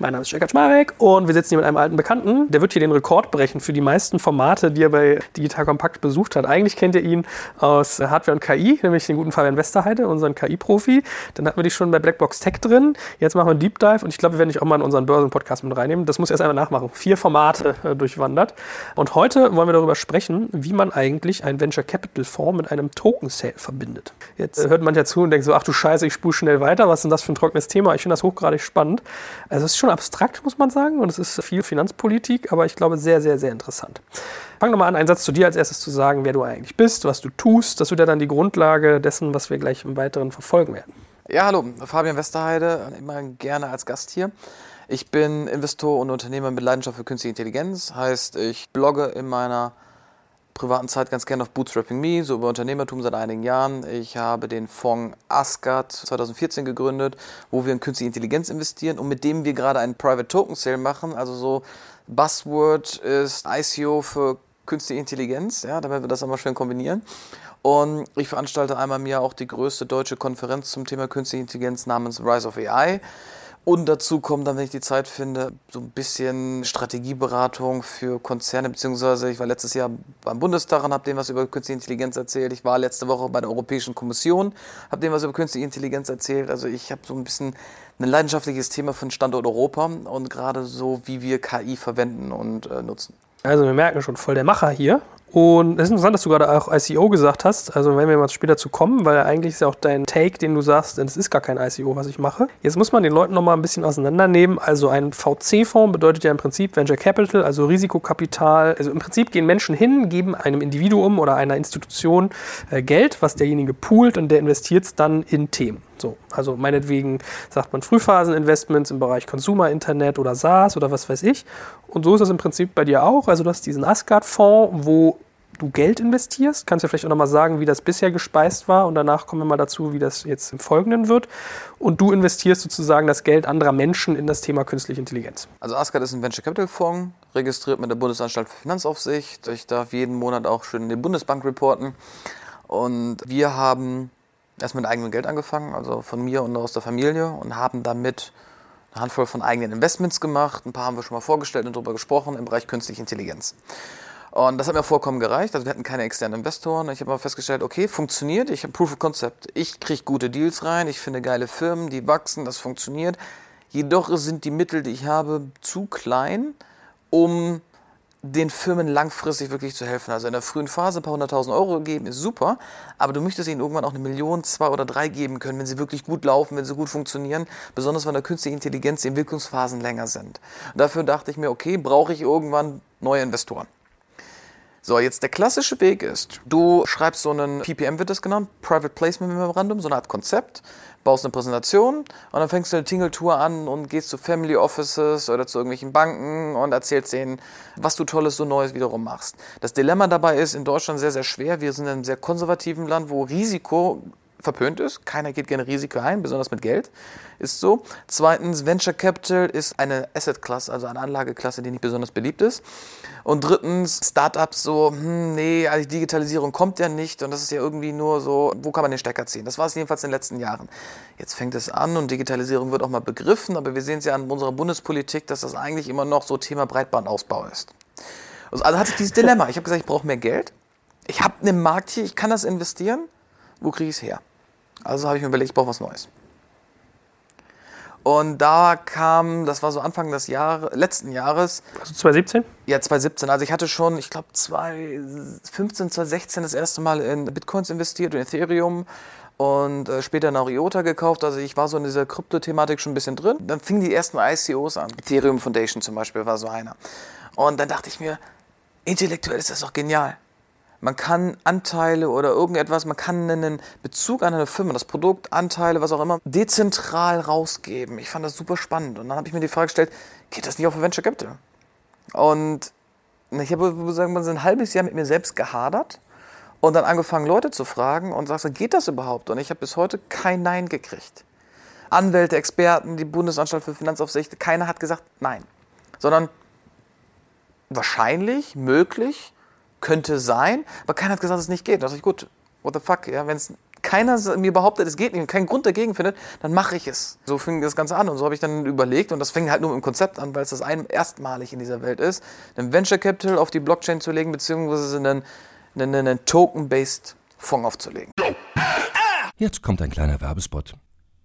Mein Name ist Jörg Schmarek und wir sitzen hier mit einem alten Bekannten. Der wird hier den Rekord brechen für die meisten Formate, die er bei Digital Kompakt besucht hat. Eigentlich kennt ihr ihn aus Hardware und KI, nämlich den guten Fabian Westerheide, unseren KI-Profi. Dann hatten wir dich schon bei Blackbox Tech drin. Jetzt machen wir einen Deep Dive und ich glaube, wir werden dich auch mal in unseren Börsen-Podcast mit reinnehmen. Das muss ich erst einmal nachmachen. Vier Formate äh, durchwandert. Und heute wollen wir darüber sprechen, wie man eigentlich einen Venture Capital Fonds mit einem Token Sale verbindet. Jetzt äh, hört man ja zu und denkt so, ach du Scheiße, ich spule schnell weiter. Was ist denn das für ein trockenes Thema? Ich finde das hochgradig spannend. Also es ist schon schon abstrakt, muss man sagen. Und es ist viel Finanzpolitik, aber ich glaube sehr, sehr, sehr interessant. Fang doch mal an, einen Satz zu dir als erstes zu sagen, wer du eigentlich bist, was du tust. Das wird ja dann die Grundlage dessen, was wir gleich im Weiteren verfolgen werden. Ja, hallo, Fabian Westerheide, immer gerne als Gast hier. Ich bin Investor und Unternehmer mit Leidenschaft für künstliche Intelligenz. Heißt, ich blogge in meiner privaten Zeit ganz gerne auf Bootstrapping Me, so über Unternehmertum seit einigen Jahren. Ich habe den Fonds Asgard 2014 gegründet, wo wir in künstliche Intelligenz investieren und mit dem wir gerade einen Private Token Sale machen. Also so Buzzword ist ICO für künstliche Intelligenz, ja, damit wir das einmal schön kombinieren. Und ich veranstalte einmal im Jahr auch die größte deutsche Konferenz zum Thema künstliche Intelligenz namens Rise of AI. Und dazu kommt dann, wenn ich die Zeit finde, so ein bisschen Strategieberatung für Konzerne, beziehungsweise ich war letztes Jahr beim Bundestag und habe denen was über künstliche Intelligenz erzählt. Ich war letzte Woche bei der Europäischen Kommission, habe denen was über künstliche Intelligenz erzählt. Also ich habe so ein bisschen ein leidenschaftliches Thema für den Standort Europa und gerade so, wie wir KI verwenden und äh, nutzen. Also wir merken schon voll der Macher hier. Und es ist interessant, dass du gerade auch ICO gesagt hast. Also wenn wir mal später zu kommen, weil eigentlich ist ja auch dein Take, den du sagst, es ist gar kein ICO, was ich mache. Jetzt muss man den Leuten nochmal ein bisschen auseinandernehmen. Also ein VC-Fonds bedeutet ja im Prinzip Venture Capital, also Risikokapital. Also im Prinzip gehen Menschen hin, geben einem Individuum oder einer Institution äh, Geld, was derjenige poolt und der investiert es dann in Themen. So, also meinetwegen sagt man Frühphaseninvestments im Bereich Consumer Internet oder SaaS oder was weiß ich. Und so ist das im Prinzip bei dir auch. Also du hast diesen Asgard-Fonds, wo du Geld investierst. Kannst du vielleicht auch nochmal sagen, wie das bisher gespeist war und danach kommen wir mal dazu, wie das jetzt im Folgenden wird. Und du investierst sozusagen das Geld anderer Menschen in das Thema künstliche Intelligenz. Also Asgard ist ein Venture Capital Fonds, registriert mit der Bundesanstalt für Finanzaufsicht. Ich darf jeden Monat auch schön in die Bundesbank reporten. Und wir haben erst mit eigenem Geld angefangen, also von mir und aus der Familie und haben damit eine Handvoll von eigenen Investments gemacht. Ein paar haben wir schon mal vorgestellt und darüber gesprochen im Bereich künstliche Intelligenz. Und das hat mir vollkommen gereicht. Also wir hatten keine externen Investoren. Ich habe mal festgestellt, okay, funktioniert. Ich habe Proof of Concept. Ich kriege gute Deals rein. Ich finde geile Firmen, die wachsen. Das funktioniert. Jedoch sind die Mittel, die ich habe, zu klein, um den Firmen langfristig wirklich zu helfen. Also in der frühen Phase ein paar hunderttausend Euro geben ist super, aber du möchtest ihnen irgendwann auch eine Million, zwei oder drei geben können, wenn sie wirklich gut laufen, wenn sie gut funktionieren, besonders wenn der künstliche Intelligenz die Entwicklungsphasen länger sind. Und dafür dachte ich mir, okay, brauche ich irgendwann neue Investoren. So, jetzt der klassische Weg ist, du schreibst so einen PPM wird das genannt, Private Placement Memorandum, so eine Art Konzept, baust eine Präsentation und dann fängst du eine Tingle-Tour an und gehst zu Family Offices oder zu irgendwelchen Banken und erzählst denen, was du Tolles, so Neues wiederum machst. Das Dilemma dabei ist in Deutschland sehr, sehr schwer. Wir sind in einem sehr konservativen Land, wo Risiko verpönt ist. Keiner geht gerne Risiko ein, besonders mit Geld. Ist so. Zweitens, Venture Capital ist eine Asset-Klasse, also eine Anlageklasse, die nicht besonders beliebt ist. Und drittens, Startups so, hm, nee, also Digitalisierung kommt ja nicht und das ist ja irgendwie nur so, wo kann man den Stecker ziehen? Das war es jedenfalls in den letzten Jahren. Jetzt fängt es an und Digitalisierung wird auch mal begriffen, aber wir sehen es ja an unserer Bundespolitik, dass das eigentlich immer noch so Thema Breitbandausbau ist. Also, also hatte ich dieses Dilemma. Ich habe gesagt, ich brauche mehr Geld. Ich habe einen Markt hier, ich kann das investieren. Wo kriege ich es her? Also habe ich mir überlegt, ich brauche was Neues. Und da kam, das war so Anfang des Jahr, letzten Jahres. Also 2017? Ja, 2017. Also ich hatte schon, ich glaube 2015, 2016 das erste Mal in Bitcoins investiert und Ethereum und äh, später nach IOTA gekauft. Also ich war so in dieser Krypto-Thematik schon ein bisschen drin. Dann fingen die ersten ICOs an. Ethereum Foundation zum Beispiel war so einer. Und dann dachte ich mir, intellektuell ist das doch genial. Man kann Anteile oder irgendetwas, man kann einen Bezug an eine Firma, das Produkt, Anteile, was auch immer, dezentral rausgeben. Ich fand das super spannend. Und dann habe ich mir die Frage gestellt, geht das nicht auf Venture Capital? Und ich habe sagen wir, ein halbes Jahr mit mir selbst gehadert und dann angefangen, Leute zu fragen und sagte, geht das überhaupt? Und ich habe bis heute kein Nein gekriegt. Anwälte, Experten, die Bundesanstalt für Finanzaufsicht, keiner hat gesagt Nein. Sondern wahrscheinlich, möglich, könnte sein, aber keiner hat gesagt, dass es nicht geht. Da dachte ich, gut, what the fuck, ja, wenn es keiner mir behauptet, es geht nicht und keinen Grund dagegen findet, dann mache ich es. So fing das Ganze an und so habe ich dann überlegt und das fing halt nur im Konzept an, weil es das ein, erstmalig in dieser Welt ist, einen Venture Capital auf die Blockchain zu legen, beziehungsweise einen, einen, einen Token-Based Fonds aufzulegen. Jetzt kommt ein kleiner Werbespot.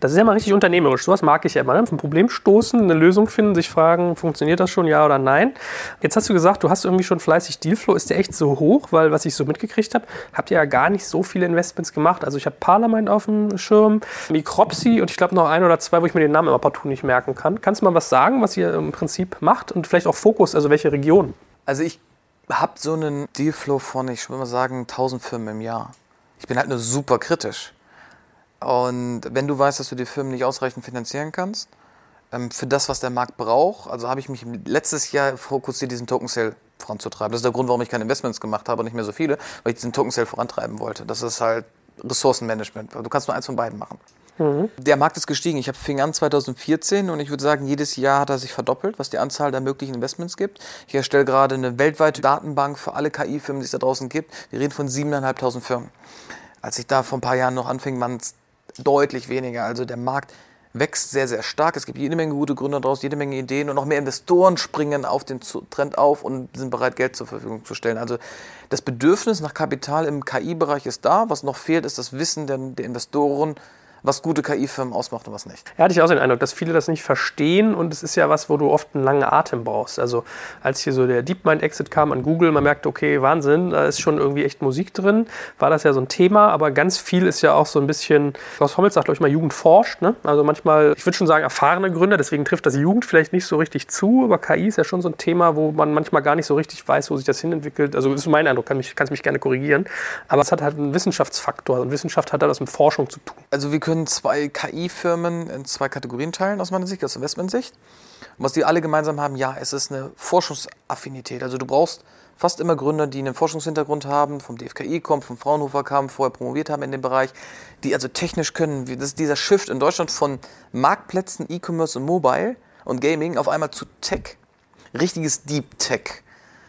Das ist ja mal richtig unternehmerisch. Sowas mag ich ja immer. Ne? Auf ein Problem stoßen, eine Lösung finden, sich fragen, funktioniert das schon, ja oder nein. Jetzt hast du gesagt, du hast irgendwie schon fleißig Dealflow. Ist der echt so hoch? Weil, was ich so mitgekriegt habe, habt ihr ja gar nicht so viele Investments gemacht. Also ich habe Parlament auf dem Schirm, Micropsy und ich glaube noch ein oder zwei, wo ich mir den Namen immer partout nicht merken kann. Kannst du mal was sagen, was ihr im Prinzip macht und vielleicht auch Fokus, also welche Region? Also ich habe so einen Dealflow von, ich würde mal sagen, 1000 Firmen im Jahr. Ich bin halt nur super kritisch. Und wenn du weißt, dass du die Firmen nicht ausreichend finanzieren kannst, ähm, für das, was der Markt braucht, also habe ich mich letztes Jahr fokussiert, diesen Token Sale voranzutreiben. Das ist der Grund, warum ich keine Investments gemacht habe und nicht mehr so viele, weil ich diesen Token Sale vorantreiben wollte. Das ist halt Ressourcenmanagement. Du kannst nur eins von beiden machen. Mhm. Der Markt ist gestiegen. Ich habe fing an 2014 und ich würde sagen, jedes Jahr hat er sich verdoppelt, was die Anzahl der möglichen Investments gibt. Ich erstelle gerade eine weltweite Datenbank für alle KI-Firmen, die es da draußen gibt. Wir reden von 7.500 Firmen. Als ich da vor ein paar Jahren noch anfing, waren es deutlich weniger. Also der Markt wächst sehr, sehr stark. Es gibt jede Menge gute Gründer daraus, jede Menge Ideen und noch mehr Investoren springen auf den Trend auf und sind bereit, Geld zur Verfügung zu stellen. Also das Bedürfnis nach Kapital im KI-Bereich ist da. Was noch fehlt, ist das Wissen der, der Investoren, was gute KI-Firmen ausmacht und was nicht. Ja, hatte ich auch den Eindruck, dass viele das nicht verstehen und es ist ja was, wo du oft einen langen Atem brauchst. Also als hier so der DeepMind-Exit kam an Google, man merkte, okay, Wahnsinn, da ist schon irgendwie echt Musik drin, war das ja so ein Thema, aber ganz viel ist ja auch so ein bisschen, Klaus Hommels sagt, glaube ich mal, Jugend forscht. Ne? Also manchmal, ich würde schon sagen, erfahrene Gründer, deswegen trifft das Jugend vielleicht nicht so richtig zu, aber KI ist ja schon so ein Thema, wo man manchmal gar nicht so richtig weiß, wo sich das hinentwickelt. Also ist mein Eindruck, kann mich, kannst mich gerne korrigieren. Aber es hat halt einen Wissenschaftsfaktor und Wissenschaft hat da was mit Forschung zu tun. Also wir können zwei KI-Firmen in zwei Kategorien teilen aus meiner Sicht, aus Investmentsicht. Was die alle gemeinsam haben, ja, es ist eine Forschungsaffinität. Also du brauchst fast immer Gründer, die einen Forschungshintergrund haben, vom DFKI kommen, vom Fraunhofer kamen, vorher promoviert haben in dem Bereich, die also technisch können. Das ist dieser Shift in Deutschland von Marktplätzen, E-Commerce und Mobile und Gaming auf einmal zu Tech. Richtiges Deep Tech.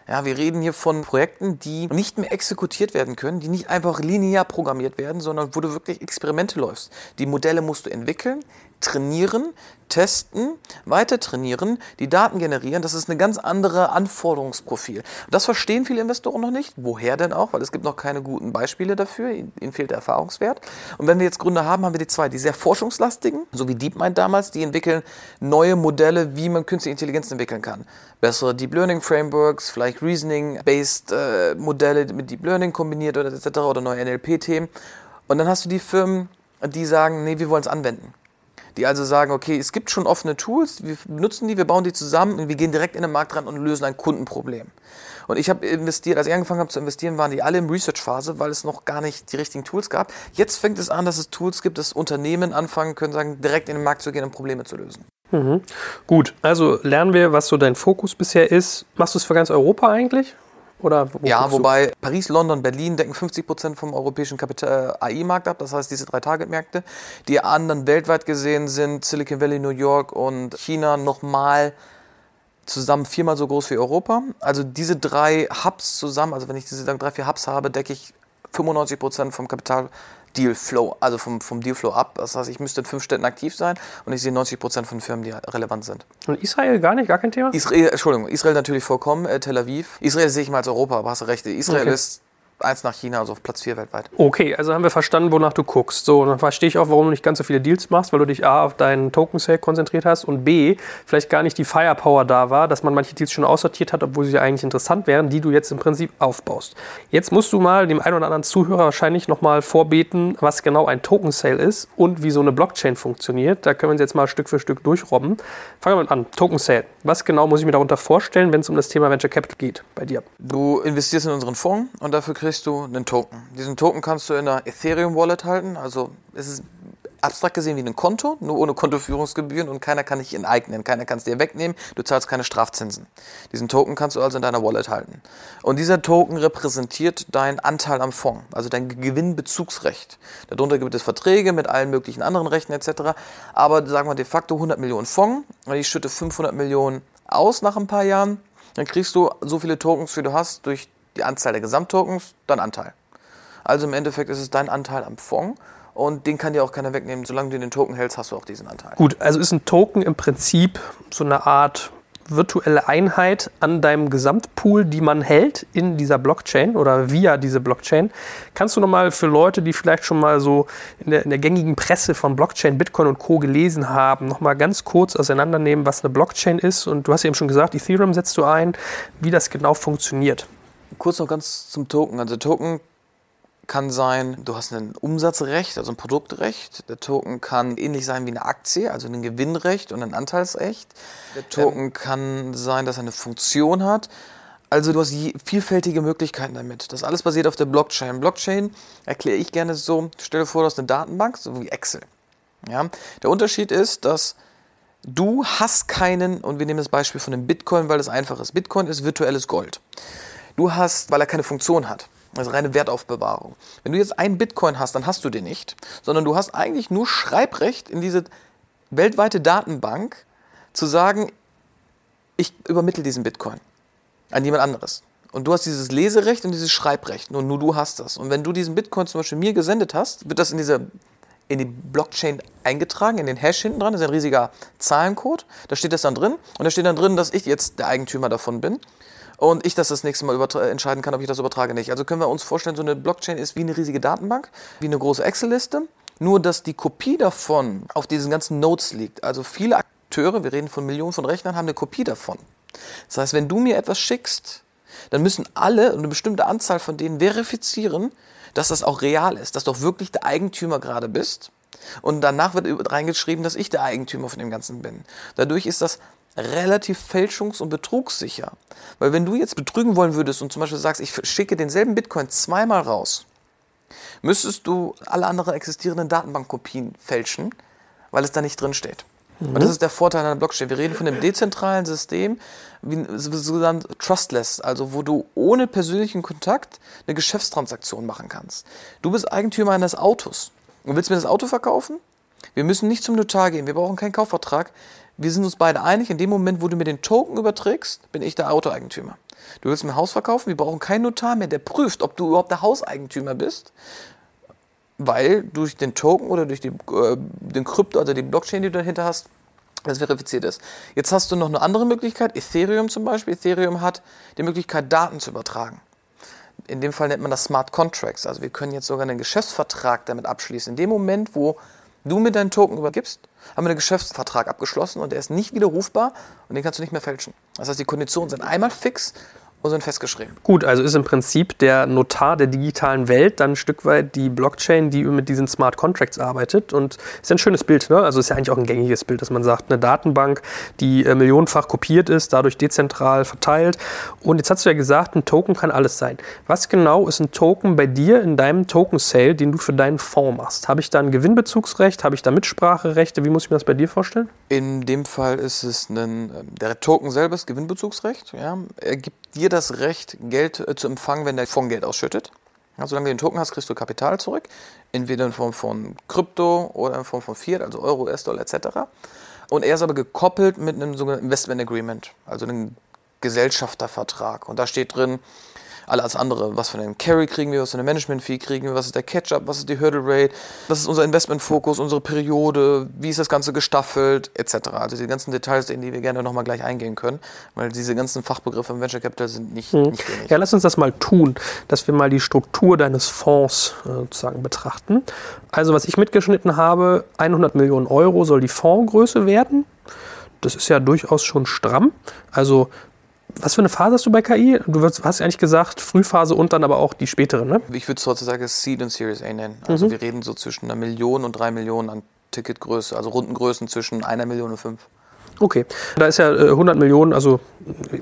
Ja, wir reden hier von Projekten, die nicht mehr exekutiert werden können, die nicht einfach linear programmiert werden, sondern wo du wirklich Experimente läufst. Die Modelle musst du entwickeln, trainieren, testen, weiter trainieren, die Daten generieren. Das ist ein ganz anderes Anforderungsprofil. Das verstehen viele Investoren noch nicht. Woher denn auch? Weil es gibt noch keine guten Beispiele dafür. Ihnen fehlt der Erfahrungswert. Und wenn wir jetzt Gründe haben, haben wir die zwei. Die sehr forschungslastigen, so wie DeepMind damals, die entwickeln neue Modelle, wie man künstliche Intelligenz entwickeln kann. Bessere Deep Learning Frameworks, vielleicht Reasoning-based äh, Modelle mit Deep Learning kombiniert oder etc. oder neue NLP-Themen. Und dann hast du die Firmen, die sagen, nee, wir wollen es anwenden die also sagen, okay, es gibt schon offene Tools, wir benutzen die, wir bauen die zusammen und wir gehen direkt in den Markt ran und lösen ein Kundenproblem. Und ich habe investiert, als ich angefangen habe zu investieren, waren die alle im Research-Phase, weil es noch gar nicht die richtigen Tools gab. Jetzt fängt es an, dass es Tools gibt, dass Unternehmen anfangen können, sagen, direkt in den Markt zu gehen und Probleme zu lösen. Mhm. Gut, also lernen wir, was so dein Fokus bisher ist. Machst du es für ganz Europa eigentlich? Oder wo ja, wobei Paris, London, Berlin decken 50 Prozent vom europäischen Kapital äh, AI-Markt ab, das heißt diese drei Target-Märkte. Die anderen weltweit gesehen sind Silicon Valley, New York und China nochmal zusammen viermal so groß wie Europa. Also diese drei Hubs zusammen, also wenn ich diese drei, vier Hubs habe, decke ich 95 Prozent vom Kapital Dealflow, also vom, vom Dealflow ab. Das heißt, ich müsste in fünf Städten aktiv sein und ich sehe 90 Prozent von Firmen, die relevant sind. Und Israel gar nicht, gar kein Thema? Israel, Entschuldigung, Israel natürlich vollkommen, äh, Tel Aviv. Israel sehe ich mal als Europa, aber hast du recht. Israel Okay. ist eins nach China, also auf Platz vier weltweit. Okay, also haben wir verstanden, wonach du guckst. So, dann verstehe ich auch, warum du nicht ganz so viele Deals machst, weil du dich A auf deinen Token Sale konzentriert hast und B, vielleicht gar nicht die Firepower da war, dass man manche Deals schon aussortiert hat, obwohl sie eigentlich interessant wären, die du jetzt im Prinzip aufbaust. Jetzt musst du mal dem einen oder anderen Zuhörer wahrscheinlich nochmal vorbeten, was genau ein Token Sale ist und wie so eine Blockchain funktioniert. Da können wir uns jetzt mal Stück für Stück durchrobben. Fangen wir mal an. Token Sale. Was genau muss ich mir darunter vorstellen, wenn es um das Thema Venture Capital geht bei dir? Du investierst in unseren Fonds und dafür kriegst du einen Token. Diesen Token kannst du in einer Ethereum Wallet halten. Also es ist abstrakt gesehen wie ein Konto, nur ohne Kontoführungsgebühren und keiner kann dich enteignen, keiner kann es dir wegnehmen, du zahlst keine Strafzinsen. Diesen Token kannst du also in deiner Wallet halten. Und dieser Token repräsentiert deinen Anteil am Fonds, also dein Gewinnbezugsrecht. Darunter gibt es Verträge mit allen möglichen anderen Rechten etc. Aber sagen wir de facto 100 Millionen Fonds ich schütte 500 Millionen aus nach ein paar Jahren, dann kriegst du so viele Tokens, wie du hast, durch die Anzahl der Gesamttokens, dein Anteil. Also im Endeffekt ist es dein Anteil am Fonds und den kann dir auch keiner wegnehmen. Solange du den Token hältst, hast du auch diesen Anteil. Gut, also ist ein Token im Prinzip so eine Art virtuelle Einheit an deinem Gesamtpool, die man hält in dieser Blockchain oder via diese Blockchain. Kannst du nochmal für Leute, die vielleicht schon mal so in der, in der gängigen Presse von Blockchain, Bitcoin und Co. gelesen haben, nochmal ganz kurz auseinandernehmen, was eine Blockchain ist? Und du hast eben schon gesagt, Ethereum setzt du ein, wie das genau funktioniert. Kurz noch ganz zum Token. Also Token kann sein, du hast ein Umsatzrecht, also ein Produktrecht. Der Token kann ähnlich sein wie eine Aktie, also ein Gewinnrecht und ein Anteilsrecht. Der Token kann sein, dass er eine Funktion hat. Also du hast vielfältige Möglichkeiten damit. Das alles basiert auf der Blockchain. Blockchain erkläre ich gerne so, stell dir vor, du hast eine Datenbank, so wie Excel. Ja? Der Unterschied ist, dass du hast keinen, und wir nehmen das Beispiel von dem Bitcoin, weil das einfach ist. Bitcoin ist virtuelles Gold. Du hast, weil er keine Funktion hat, also reine Wertaufbewahrung. Wenn du jetzt einen Bitcoin hast, dann hast du den nicht, sondern du hast eigentlich nur Schreibrecht in diese weltweite Datenbank zu sagen, ich übermittle diesen Bitcoin an jemand anderes. Und du hast dieses Leserecht und dieses Schreibrecht. Nur, nur du hast das. Und wenn du diesen Bitcoin zum Beispiel mir gesendet hast, wird das in diese in die Blockchain eingetragen, in den Hash hinten dran. Das ist ein riesiger Zahlencode. Da steht das dann drin. Und da steht dann drin, dass ich jetzt der Eigentümer davon bin. Und ich das das nächste Mal entscheiden kann, ob ich das übertrage nicht. Also können wir uns vorstellen, so eine Blockchain ist wie eine riesige Datenbank, wie eine große Excel-Liste. Nur, dass die Kopie davon auf diesen ganzen Nodes liegt. Also viele Akteure, wir reden von Millionen von Rechnern, haben eine Kopie davon. Das heißt, wenn du mir etwas schickst, dann müssen alle, eine bestimmte Anzahl von denen verifizieren, dass das auch real ist, dass du auch wirklich der Eigentümer gerade bist. Und danach wird reingeschrieben, dass ich der Eigentümer von dem Ganzen bin. Dadurch ist das relativ fälschungs- und betrugssicher. Weil wenn du jetzt betrügen wollen würdest und zum Beispiel sagst, ich schicke denselben Bitcoin zweimal raus, müsstest du alle anderen existierenden Datenbankkopien fälschen, weil es da nicht drin steht. Und das ist der Vorteil einer Blockchain. Wir reden von einem dezentralen System, wie sogenannt trustless, also wo du ohne persönlichen Kontakt eine Geschäftstransaktion machen kannst. Du bist Eigentümer eines Autos und willst mir das Auto verkaufen? Wir müssen nicht zum Notar gehen, wir brauchen keinen Kaufvertrag. Wir sind uns beide einig, in dem Moment, wo du mir den Token überträgst, bin ich der Autoeigentümer. Du willst mir ein Haus verkaufen, wir brauchen keinen Notar mehr, der prüft, ob du überhaupt der Hauseigentümer bist weil durch den Token oder durch die, äh, den Krypto, also die Blockchain, die du dahinter hast, das verifiziert ist. Jetzt hast du noch eine andere Möglichkeit, Ethereum zum Beispiel. Ethereum hat die Möglichkeit, Daten zu übertragen. In dem Fall nennt man das Smart Contracts. Also wir können jetzt sogar einen Geschäftsvertrag damit abschließen. In dem Moment, wo du mir deinen Token übergibst, haben wir einen Geschäftsvertrag abgeschlossen und der ist nicht widerrufbar und den kannst du nicht mehr fälschen. Das heißt, die Konditionen sind einmal fix und sind festgeschrieben. Gut, also ist im Prinzip der Notar der digitalen Welt dann ein Stück weit die Blockchain, die mit diesen Smart Contracts arbeitet. Und ist ein schönes Bild, ne? Also ist ja eigentlich auch ein gängiges Bild, dass man sagt, eine Datenbank, die äh, millionenfach kopiert ist, dadurch dezentral verteilt. Und jetzt hast du ja gesagt, ein Token kann alles sein. Was genau ist ein Token bei dir in deinem Token-Sale, den du für deinen Fonds machst? Habe ich da ein Gewinnbezugsrecht? Habe ich da Mitspracherechte? Wie muss ich mir das bei dir vorstellen? In dem Fall ist es ein, ähm, der Token selber ist Gewinnbezugsrecht. Ja. Er gibt dir das Recht, Geld äh, zu empfangen, wenn der Fonds Geld ausschüttet. Ja, solange du den Token hast, kriegst du Kapital zurück. Entweder in Form von Krypto oder in Form von Fiat, also Euro, US-Dollar etc. Und er ist aber gekoppelt mit einem sogenannten Investment Agreement, also einem Gesellschaftervertrag. Und da steht drin, alles andere, was für einen Carry kriegen wir, was für eine Management-Fee kriegen wir, was ist der Catch-up, was ist die Hurdle Rate, was ist unser Investment-Fokus, unsere Periode, wie ist das Ganze gestaffelt, etc. Also die ganzen Details, in die wir gerne nochmal gleich eingehen können, weil diese ganzen Fachbegriffe im Venture Capital sind nicht, Mhm. nicht wenig. Ja, lass uns das mal tun, dass wir mal die Struktur deines Fonds äh, sozusagen betrachten. Also, was ich mitgeschnitten habe, 100 Millionen Euro soll die Fondsgröße werden. Das ist ja durchaus schon stramm. Also, was für eine Phase hast du bei KI? Du wirst- hast ja eigentlich gesagt, Frühphase und dann aber auch die spätere, ne? Ich würde es heutzutage Seed und Series A nennen. Also Mhm. wir reden so zwischen einer Million und drei Millionen an Ticketgröße, also Rundengrößen zwischen einer Million und fünf. Okay, da ist ja äh, 100 Millionen, also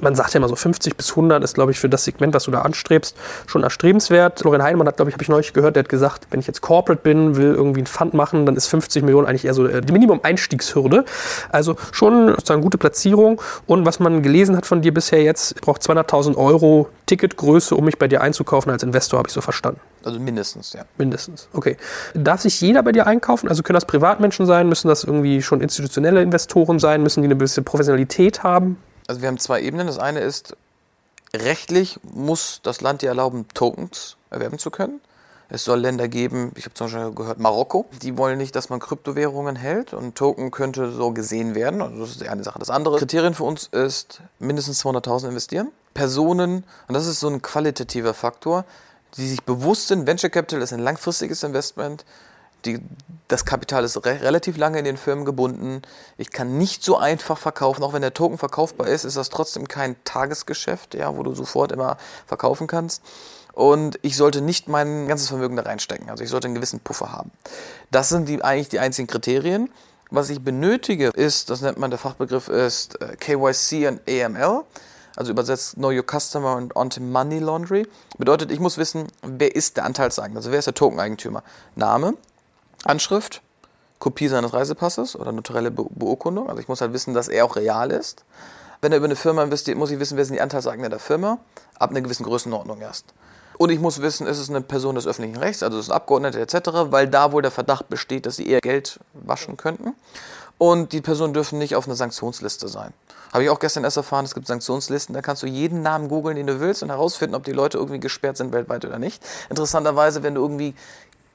man sagt ja immer so 50 bis 100 ist, glaube ich, für das Segment, was du da anstrebst, schon erstrebenswert. Florian Heinemann hat, glaube ich, habe ich neulich gehört, der hat gesagt, wenn ich jetzt Corporate bin, will irgendwie einen Fund machen, dann ist 50 Millionen eigentlich eher so äh, die Minimum-Einstiegshürde. Also schon sozusagen gute Platzierung. Und was man gelesen hat von dir bisher jetzt, ich brauche 200.000 Euro Ticketgröße, um mich bei dir einzukaufen als Investor, habe ich so verstanden. Also mindestens, ja. Mindestens. Okay. Darf sich jeder bei dir einkaufen? Also können das Privatmenschen sein? Müssen das irgendwie schon institutionelle Investoren sein? Müssen die eine gewisse Professionalität haben? Also wir haben zwei Ebenen. Das eine ist, rechtlich muss das Land dir erlauben, Tokens erwerben zu können. Es soll Länder geben, ich habe zum Beispiel gehört, Marokko, die wollen nicht, dass man Kryptowährungen hält und Token könnte so gesehen werden. Also das ist die eine Sache. Das andere Kriterium für uns ist mindestens 200.000 investieren. Personen, und das ist so ein qualitativer Faktor, die sich bewusst sind, Venture Capital ist ein langfristiges Investment. Die, das Kapital ist re relativ lange in den Firmen gebunden. Ich kann nicht so einfach verkaufen. Auch wenn der Token verkaufbar ist, ist das trotzdem kein Tagesgeschäft, ja, wo du sofort immer verkaufen kannst. Und ich sollte nicht mein ganzes Vermögen da reinstecken. Also ich sollte einen gewissen Puffer haben. Das sind die, eigentlich die einzigen Kriterien. Was ich benötige, ist, das nennt man, der Fachbegriff ist äh, KYC und AML. Also übersetzt Know Your Customer und Anti-Money Laundry. Bedeutet, ich muss wissen, wer ist der Anteilseigner, also wer ist der Tokeneigentümer. Name, Anschrift, Kopie seines Reisepasses oder notarielle Be Beurkundung. Also ich muss halt wissen, dass er auch real ist. Wenn er über eine Firma investiert, muss ich wissen, wer sind die Anteilseigner der Firma. Ab einer gewissen Größenordnung erst. Und ich muss wissen, ist es eine Person des öffentlichen Rechts, also ist es ein Abgeordneter etc., weil da wohl der Verdacht besteht, dass sie eher Geld waschen könnten. Und die Personen dürfen nicht auf einer Sanktionsliste sein. Habe ich auch gestern erst erfahren, es gibt Sanktionslisten, da kannst du jeden Namen googeln, den du willst und herausfinden, ob die Leute irgendwie gesperrt sind weltweit oder nicht. Interessanterweise, wenn du irgendwie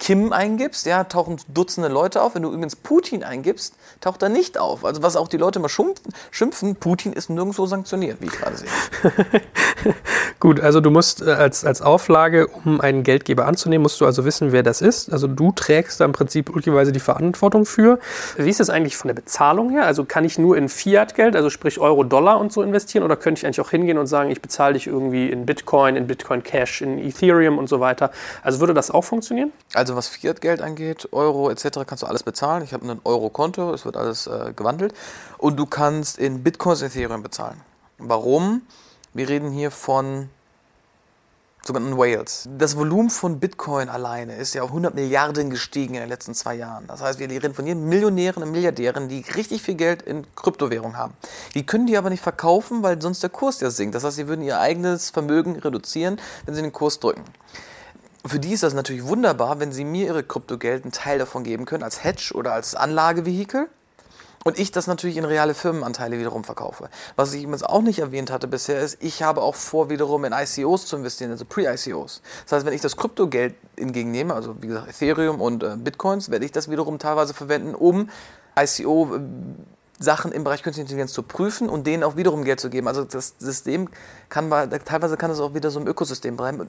Kim eingibst, ja, tauchen Dutzende Leute auf. Wenn du übrigens Putin eingibst, taucht er nicht auf. Also was auch die Leute mal schimpfen, Putin ist nirgendwo sanktioniert, wie ich gerade sehe. Gut, also du musst äh, als, als Auflage, um einen Geldgeber anzunehmen, musst du also wissen, wer das ist. Also du trägst da im Prinzip ulkigerweise die Verantwortung für. Wie ist das eigentlich von der Bezahlung her? Also kann ich nur in Fiat-Geld, also sprich Euro, Dollar und so investieren? Oder könnte ich eigentlich auch hingehen und sagen, ich bezahle dich irgendwie in Bitcoin, in Bitcoin Cash, in Ethereum und so weiter? Also würde das auch funktionieren? Also was Fiat-Geld angeht, Euro etc., kannst du alles bezahlen. Ich habe ein Euro-Konto, es wird alles äh, gewandelt. Und du kannst in Bitcoins Ethereum bezahlen. Warum? Wir reden hier von sogenannten Whales. Das Volumen von Bitcoin alleine ist ja auf 100 Milliarden gestiegen in den letzten zwei Jahren. Das heißt, wir reden von jedem Millionären und Milliardären, die richtig viel Geld in Kryptowährung haben. Die können die aber nicht verkaufen, weil sonst der Kurs ja sinkt. Das heißt, sie würden ihr eigenes Vermögen reduzieren, wenn sie den Kurs drücken. Für die ist das natürlich wunderbar, wenn sie mir ihre Kryptogeld einen Teil davon geben können, als Hedge oder als Anlagevehikel. Und ich das natürlich in reale Firmenanteile wiederum verkaufe. Was ich übrigens auch nicht erwähnt hatte bisher ist, ich habe auch vor, wiederum in ICOs zu investieren, also Pre-ICOs. Das heißt, wenn ich das Kryptogeld entgegennehme, also wie gesagt Ethereum und äh, Bitcoins, werde ich das wiederum teilweise verwenden, um ICO äh, im Bereich Künstliche Intelligenz zu prüfen und denen auch wiederum Geld zu geben. Also das System kann teilweise kann es auch wieder so im Ökosystem bleiben.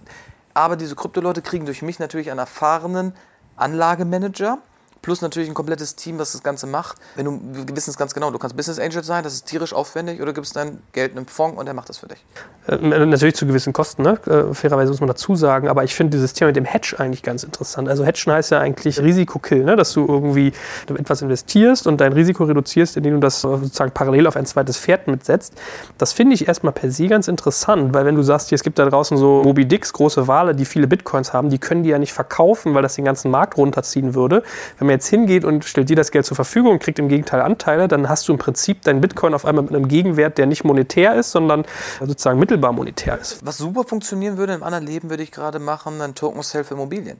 Aber diese Krypto-Leute kriegen durch mich natürlich einen erfahrenen Anlagemanager, plus natürlich ein komplettes Team, das das Ganze macht. Wenn du, wir wissen es ganz genau, du kannst Business Angel sein, das ist tierisch aufwendig, oder gibst dein Geld einem Fonds und der macht das für dich. Äh, natürlich zu gewissen Kosten, ne? äh, fairerweise muss man dazu sagen, aber ich finde dieses Thema mit dem Hedge eigentlich ganz interessant. Also Hedgen heißt ja eigentlich Risikokill, ne? dass du irgendwie etwas investierst und dein Risiko reduzierst, indem du das sozusagen parallel auf ein zweites Pferd mitsetzt. Das finde ich erstmal per se ganz interessant, weil wenn du sagst, hier, es gibt da draußen so Moby Dicks, große Wale, die viele Bitcoins haben, die können die ja nicht verkaufen, weil das den ganzen Markt runterziehen würde. Wenn man jetzt hingeht und stellt dir das Geld zur Verfügung und kriegt im Gegenteil Anteile, dann hast du im Prinzip deinen Bitcoin auf einmal mit einem Gegenwert, der nicht monetär ist, sondern sozusagen mittelbar monetär ist. Was super funktionieren würde im anderen Leben, würde ich gerade machen, ein Token Sale für Immobilien.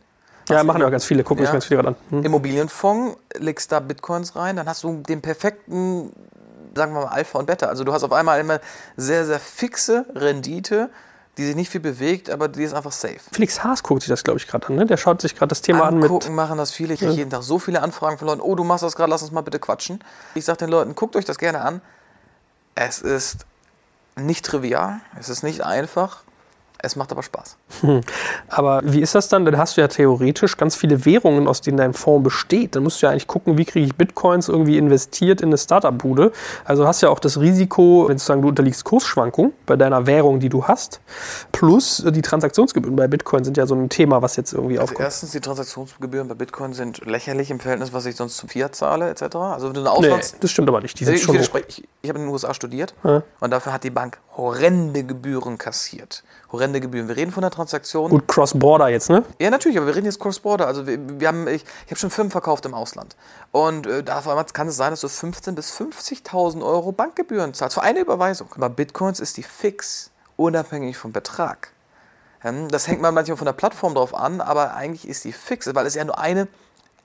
Ja, machen ja ganz viele, gucken Ja. sich ganz viele gerade an. Hm. Immobilienfonds, legst da Bitcoins rein, dann hast du den perfekten, sagen wir mal, Alpha und Beta. Also du hast auf einmal immer sehr, sehr fixe Rendite die sich nicht viel bewegt, aber die ist einfach safe. Felix Haas guckt sich das, glaube ich, gerade an. Ne? Der schaut sich gerade das Thema an mit. Angucken machen das viele. Ich kriege jeden Tag so viele Anfragen von Leuten. Oh, du machst das gerade, lass uns mal bitte quatschen. Ich sage den Leuten, guckt euch das gerne an. Es ist nicht trivial, es ist nicht einfach, es macht aber Spaß. Aber wie ist das dann? Dann hast du ja theoretisch ganz viele Währungen, aus denen dein Fonds besteht. Dann musst du ja eigentlich gucken, wie kriege ich Bitcoins irgendwie investiert in eine Startup-Bude. Also hast ja auch das Risiko, wenn sozusagen du unterliegst Kursschwankungen bei deiner Währung, die du hast. Plus die Transaktionsgebühren bei Bitcoin sind ja so ein Thema, was jetzt irgendwie Also aufkommt. erstens, die Transaktionsgebühren bei Bitcoin sind lächerlich im Verhältnis, was ich sonst zum Fiat zahle, etc. Also wenn du eine Nee, Auslands... das stimmt aber nicht. Die sind ich, schon ich, ich habe in den USA studiert Ja. und dafür hat die Bank horrende Gebühren kassiert. Horrende Gebühren. Wir reden von der Transaktion. Gut, Cross-Border jetzt, ne? Ja, natürlich, aber wir reden jetzt Cross-Border. Also wir, wir haben, ich, ich habe schon Firmen verkauft im Ausland. Und äh, da kann es sein, dass du 15.000 bis 50.000 Euro Bankgebühren zahlst für eine Überweisung. Bei Bitcoins ist die fix, unabhängig vom Betrag. Ähm, Das hängt man manchmal von der Plattform drauf an, aber eigentlich ist die fix, weil es ja nur eine,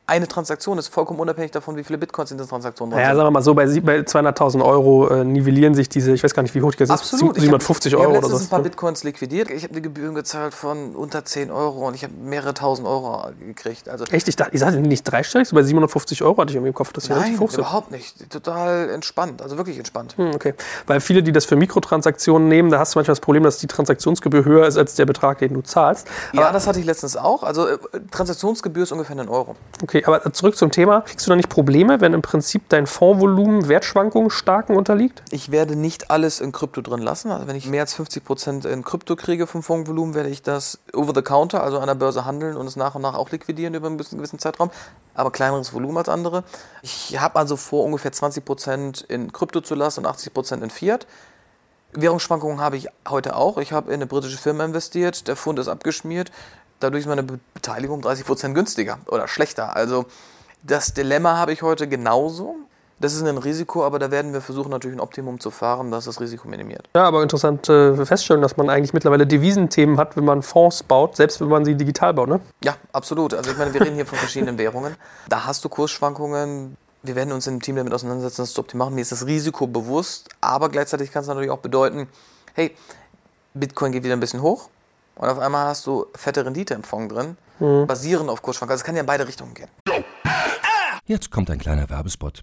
eine Transaktion ist, vollkommen unabhängig davon, wie viele Bitcoins in der Transaktion drin Naja, sind. sagen wir mal so, bei, sie- bei 200.000 Euro äh, nivellieren sich diese, ich weiß gar nicht, wie hoch das ist, Absolut. Ich 750 hab, Euro ich oder habe letztens so. ein paar Bitcoins liquidiert. Ich habe eine Gebühren gezahlt von unter 10 Euro und ich habe mehrere tausend Euro gekriegt. Also Echt? Ich dachte, ihr seid nicht dreistellig, so bei 750 Euro hatte ich irgendwie im Kopf, dass die Nein, relativ hoch sind. überhaupt nicht. Total entspannt, also wirklich entspannt. Hm, okay. Weil viele, die das für Mikrotransaktionen nehmen, da hast du manchmal das Problem, dass die Transaktionsgebühr höher ist als der Betrag, den du zahlst. Ja, das hatte ich letztens auch. Also äh, Transaktionsgebühr ist ungefähr ein Euro. Okay, aber zurück zum Thema. Kriegst du da nicht Probleme, wenn im Prinzip dein Fondsvolumen Wertschwankungen starken unterliegt? Ich werde nicht alles in Krypto drin lassen. Also wenn ich mehr als 50% in Krypto kriege vom Fondsvolumen, werde ich das over the counter, also an der Börse handeln und es nach und nach auch liquidieren über einen gewissen Zeitraum. Aber kleineres Volumen als andere. Ich habe also vor, ungefähr 20% in Krypto zu lassen und 80% in Fiat. Währungsschwankungen habe ich heute auch. Ich habe in eine britische Firma investiert, der Pfund ist abgeschmiert. Dadurch ist meine Be Beteiligung 30% günstiger oder schlechter. Also das Dilemma habe ich heute genauso. Das ist ein Risiko, aber da werden wir versuchen, natürlich ein Optimum zu fahren, das das Risiko minimiert. Ja, aber interessant äh, feststellen, dass man eigentlich mittlerweile Devisenthemen hat, wenn man Fonds baut, selbst wenn man sie digital baut, ne? Ja, absolut. Also ich meine, wir reden hier von verschiedenen Währungen. Da hast du Kursschwankungen. Wir werden uns im Team damit auseinandersetzen, das zu optimieren. Mir ist das Risiko bewusst, aber gleichzeitig kann es natürlich auch bedeuten, hey, Bitcoin geht wieder ein bisschen hoch und auf einmal hast du fette Rendite im Fonds drin, basierend auf Kursschwankungen. Also es kann ja in beide Richtungen gehen. Jetzt kommt ein kleiner Werbespot.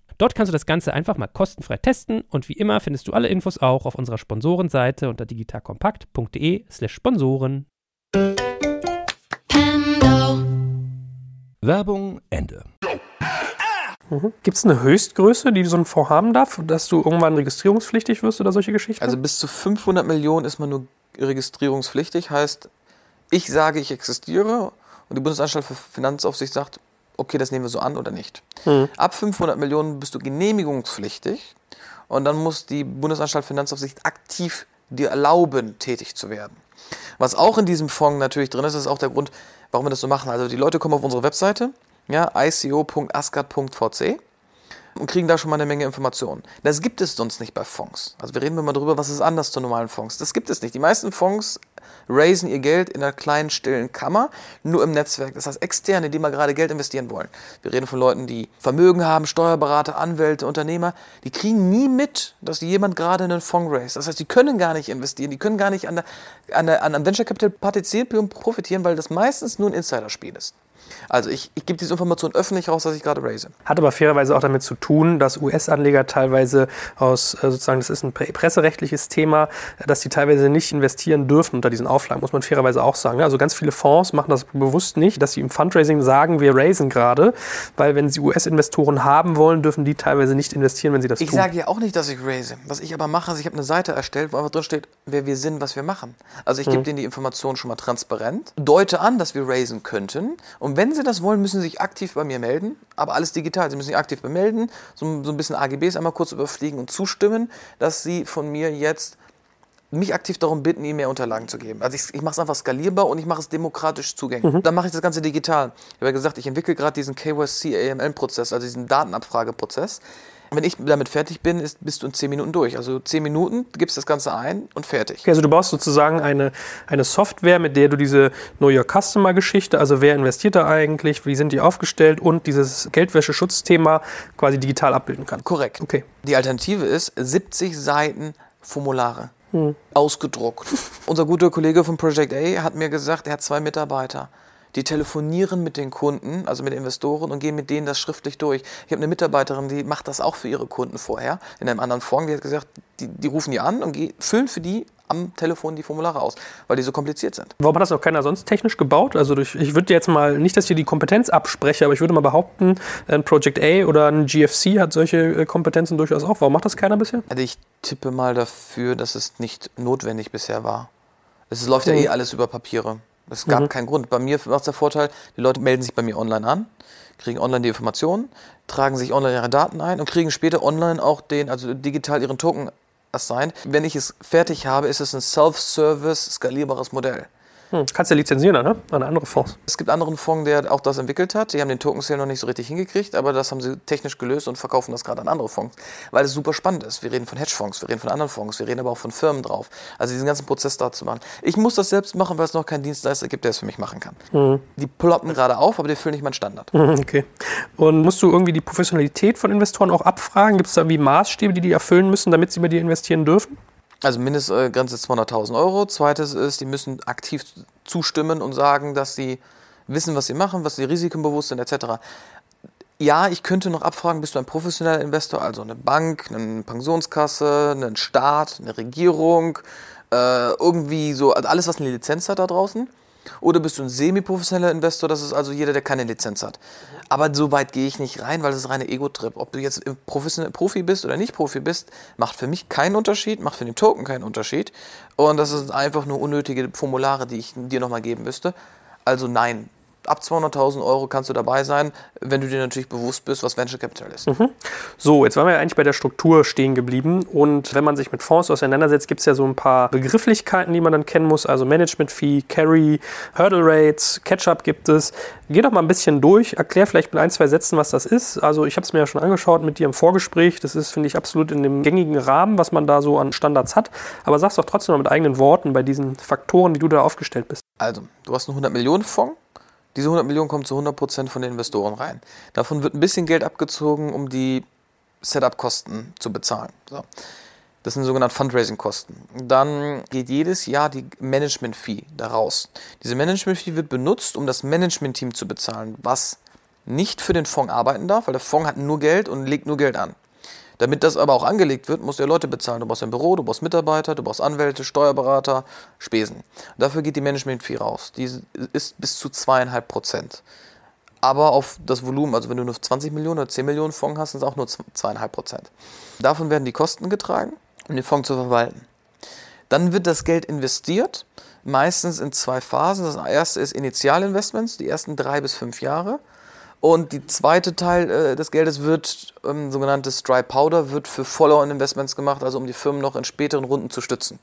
Dort kannst du das Ganze einfach mal kostenfrei testen und wie immer findest du alle Infos auch auf unserer Sponsorenseite unter digitalkompakt.de slash Sponsoren. Werbung Ende. Gibt es eine Höchstgröße, die so ein Fonds haben darf, dass du irgendwann registrierungspflichtig wirst oder solche Geschichten? Also bis zu 500 Millionen ist man nur registrierungspflichtig. Heißt, ich sage, ich existiere und die Bundesanstalt für Finanzaufsicht sagt, okay, das nehmen wir so an oder nicht. Ab 500 Millionen bist du genehmigungspflichtig und dann muss die Bundesanstalt Finanzaufsicht aktiv dir erlauben, tätig zu werden. Was auch in diesem Fonds natürlich drin ist, ist auch der Grund, warum wir das so machen. Also die Leute kommen auf unsere Webseite, ja, ico.asgard.vc und kriegen da schon mal eine Menge Informationen. Das gibt es sonst nicht bei Fonds. Also wir reden mal darüber, was ist anders zu normalen Fonds. Das gibt es nicht. Die meisten Fonds raisen ihr Geld in einer kleinen, stillen Kammer, nur im Netzwerk. Das heißt, Externe, die mal gerade Geld investieren wollen. Wir reden von Leuten, die Vermögen haben, Steuerberater, Anwälte, Unternehmer. Die kriegen nie mit, dass jemand gerade einen Fonds raise. Das heißt, die können gar nicht investieren, die können gar nicht an, der, an, der, an einem Venture Capital partizipieren, profitieren, weil das meistens nur ein Insiderspiel ist. Also ich, ich gebe diese Information öffentlich raus, dass ich gerade raise. Hat aber fairerweise auch damit zu tun, dass US-Anleger teilweise aus, äh, sozusagen, das ist ein pre- presserechtliches Thema, äh, dass die teilweise nicht investieren dürfen unter diesen Auflagen, muss man fairerweise auch sagen. Also ganz viele Fonds machen das bewusst nicht, dass sie im Fundraising sagen, wir raisen gerade, weil wenn sie US-Investoren haben wollen, dürfen die teilweise nicht investieren, wenn sie das Ich tun. sage ja auch nicht, dass ich raise. Was ich aber mache, ist, ich habe eine Seite erstellt, wo einfach drin steht, wer wir sind, was wir machen. Also ich Mhm. gebe denen die Informationen schon mal transparent, deute an, dass wir raisen könnten. Und wenn sie das wollen, müssen sie sich aktiv bei mir melden. Aber alles digital. Sie müssen sich aktiv bemelden, so, so ein bisschen AGBs einmal kurz überfliegen und zustimmen, dass sie von mir jetzt mich aktiv darum bitten, ihnen mehr Unterlagen zu geben. Also ich, ich mache es einfach skalierbar und ich mache es demokratisch zugänglich. Dann mache ich das Ganze digital. Ich habe ja gesagt, ich entwickle gerade diesen KYC AML-Prozess, also diesen Datenabfrageprozess. Wenn ich damit fertig bin, ist, bist du in 10 Minuten durch. Also 10 Minuten, gibst das Ganze ein und fertig. Okay, also du baust sozusagen eine, eine Software, mit der du diese Know Your Customer Geschichte, also wer investiert da eigentlich, wie sind die aufgestellt und dieses Geldwäsche-Schutzthema quasi digital abbilden kannst. Korrekt. Okay. Die Alternative ist 70 Seiten Formulare. Ausgedruckt. Unser guter Kollege von Project A hat mir gesagt, er hat zwei Mitarbeiter. Die telefonieren mit den Kunden, also mit Investoren und gehen mit denen das schriftlich durch. Ich habe eine Mitarbeiterin, die macht das auch für ihre Kunden vorher in einem anderen Fonds. Die hat gesagt, die, die rufen die an und ge- füllen für die am Telefon die Formulare aus, weil die so kompliziert sind. Warum hat das noch keiner sonst technisch gebaut? Also durch, ich würde jetzt mal, nicht, dass ich hier die Kompetenz abspreche, aber ich würde mal behaupten, ein Project A oder ein GFC hat solche äh, Kompetenzen durchaus auch. Warum macht das keiner bisher? Also ich tippe mal dafür, dass es nicht notwendig bisher war. Es läuft ja eh alles über Papiere. Es gab keinen Grund. Bei mir macht es der Vorteil, die Leute melden sich bei mir online an, kriegen online die Informationen, tragen sich online ihre Daten ein und kriegen später online auch den, also digital ihren Token assigned. Wenn ich es fertig habe, ist es ein Self-Service, skalierbares Modell. Hm, kannst ja lizenzieren, ne? An andere Fonds. Es gibt anderen Fonds, der auch das entwickelt hat. Die haben den Token Sale noch nicht so richtig hingekriegt, aber das haben sie technisch gelöst und verkaufen das gerade an andere Fonds, weil es super spannend ist. Wir reden von Hedgefonds, wir reden von anderen Fonds, wir reden aber auch von Firmen drauf. Also diesen ganzen Prozess da zu machen. Ich muss das selbst machen, weil es noch keinen Dienstleister gibt, der es für mich machen kann. Die ploppen gerade auf, aber die füllen nicht meinen Standard. Mhm, Okay. Und musst du irgendwie die Professionalität von Investoren auch abfragen? Gibt es da irgendwie Maßstäbe, die die erfüllen müssen, damit sie bei dir investieren dürfen? Also Mindestgrenze ist 200.000 Euro. Zweites ist, die müssen aktiv zustimmen und sagen, dass sie wissen, was sie machen, was sie risikenbewusst sind, etc. Ja, ich könnte noch abfragen, bist du ein professioneller Investor, also eine Bank, eine Pensionskasse, ein Staat, eine Regierung, äh, irgendwie so, also alles, was eine Lizenz hat da draußen. Oder bist du ein semi-professioneller Investor, das ist also jeder, der keine Lizenz hat. Aber so weit gehe ich nicht rein, weil das ist reine Ego-Trip. Ob du jetzt Profi bist oder nicht Profi bist, macht für mich keinen Unterschied, macht für den Token keinen Unterschied. Und das sind einfach nur unnötige Formulare, die ich dir nochmal geben müsste. Also nein, ab 200.000 Euro kannst du dabei sein, wenn du dir natürlich bewusst bist, was Venture Capital ist. So, jetzt waren wir ja eigentlich bei der Struktur stehen geblieben. Und wenn man sich mit Fonds auseinandersetzt, gibt es ja so ein paar Begrifflichkeiten, die man dann kennen muss. Also Management Fee, Carry, Hurdle Rates, Catch-up gibt es. Geh doch mal ein bisschen durch. Erklär vielleicht mit ein, zwei Sätzen, was das ist. Also ich habe es mir ja schon angeschaut mit dir im Vorgespräch. Das ist, finde ich, absolut in dem gängigen Rahmen, was man da so an Standards hat. Aber sag's doch trotzdem mal mit eigenen Worten bei diesen Faktoren, die du da aufgestellt bist. Also, du hast einen 100 Millionen Fonds. Diese 100 Millionen kommen zu 100% von den Investoren rein. Davon wird ein bisschen Geld abgezogen, um die Setup-Kosten zu bezahlen. So. Das sind sogenannte Fundraising-Kosten. Dann geht jedes Jahr die Management-Fee daraus. Diese Management-Fee wird benutzt, um das Management-Team zu bezahlen, was nicht für den Fonds arbeiten darf, weil der Fonds hat nur Geld und legt nur Geld an. Damit das aber auch angelegt wird, musst du ja Leute bezahlen. Du brauchst ein Büro, du brauchst Mitarbeiter, du brauchst Anwälte, Steuerberater, Spesen. Dafür geht die Management-Fee raus. Die ist bis zu zweieinhalb Prozent. Aber auf das Volumen, also wenn du nur 20 Millionen oder 10 Millionen Fonds hast, sind es auch nur zweieinhalb Prozent. Davon werden die Kosten getragen, um den Fonds zu verwalten. Dann wird das Geld investiert, meistens in zwei Phasen. Das erste ist Initialinvestments, die ersten drei bis fünf Jahre. Und die zweite Teil äh, des Geldes wird, ähm, sogenanntes Dry Powder, wird für Follow-on-Investments gemacht, also um die Firmen noch in späteren Runden zu stützen.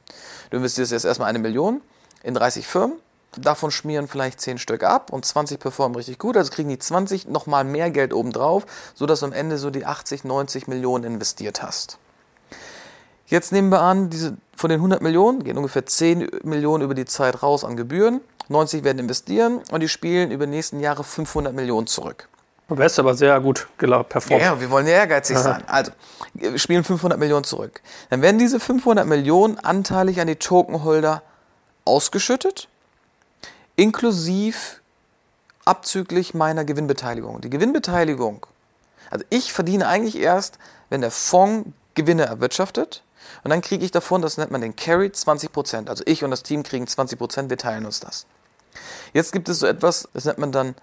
Du investierst jetzt erstmal eine Million in 30 Firmen, davon schmieren vielleicht 10 Stück ab und 20 performen richtig gut, also kriegen die 20 nochmal mehr Geld obendrauf, sodass du am Ende so die 80, 90 Millionen investiert hast. Jetzt nehmen wir an, diese, von den 100 Millionen gehen ungefähr 10 Millionen über die Zeit raus an Gebühren, 90 werden investieren und die spielen über die nächsten Jahre 500 Millionen zurück. Du wärst aber sehr gut gelaufen, performt. Ja, wir wollen ja ehrgeizig sein. Also, wir spielen 500 Millionen zurück. Dann werden diese 500 Millionen anteilig an die Tokenholder ausgeschüttet, inklusive abzüglich meiner Gewinnbeteiligung. Die Gewinnbeteiligung, also ich verdiene eigentlich erst, wenn der Fonds Gewinne erwirtschaftet. Und dann kriege ich davon, das nennt man den Carry, 20%. Also ich und das Team kriegen 20%, wir teilen uns das. Jetzt gibt es so etwas, das nennt man dann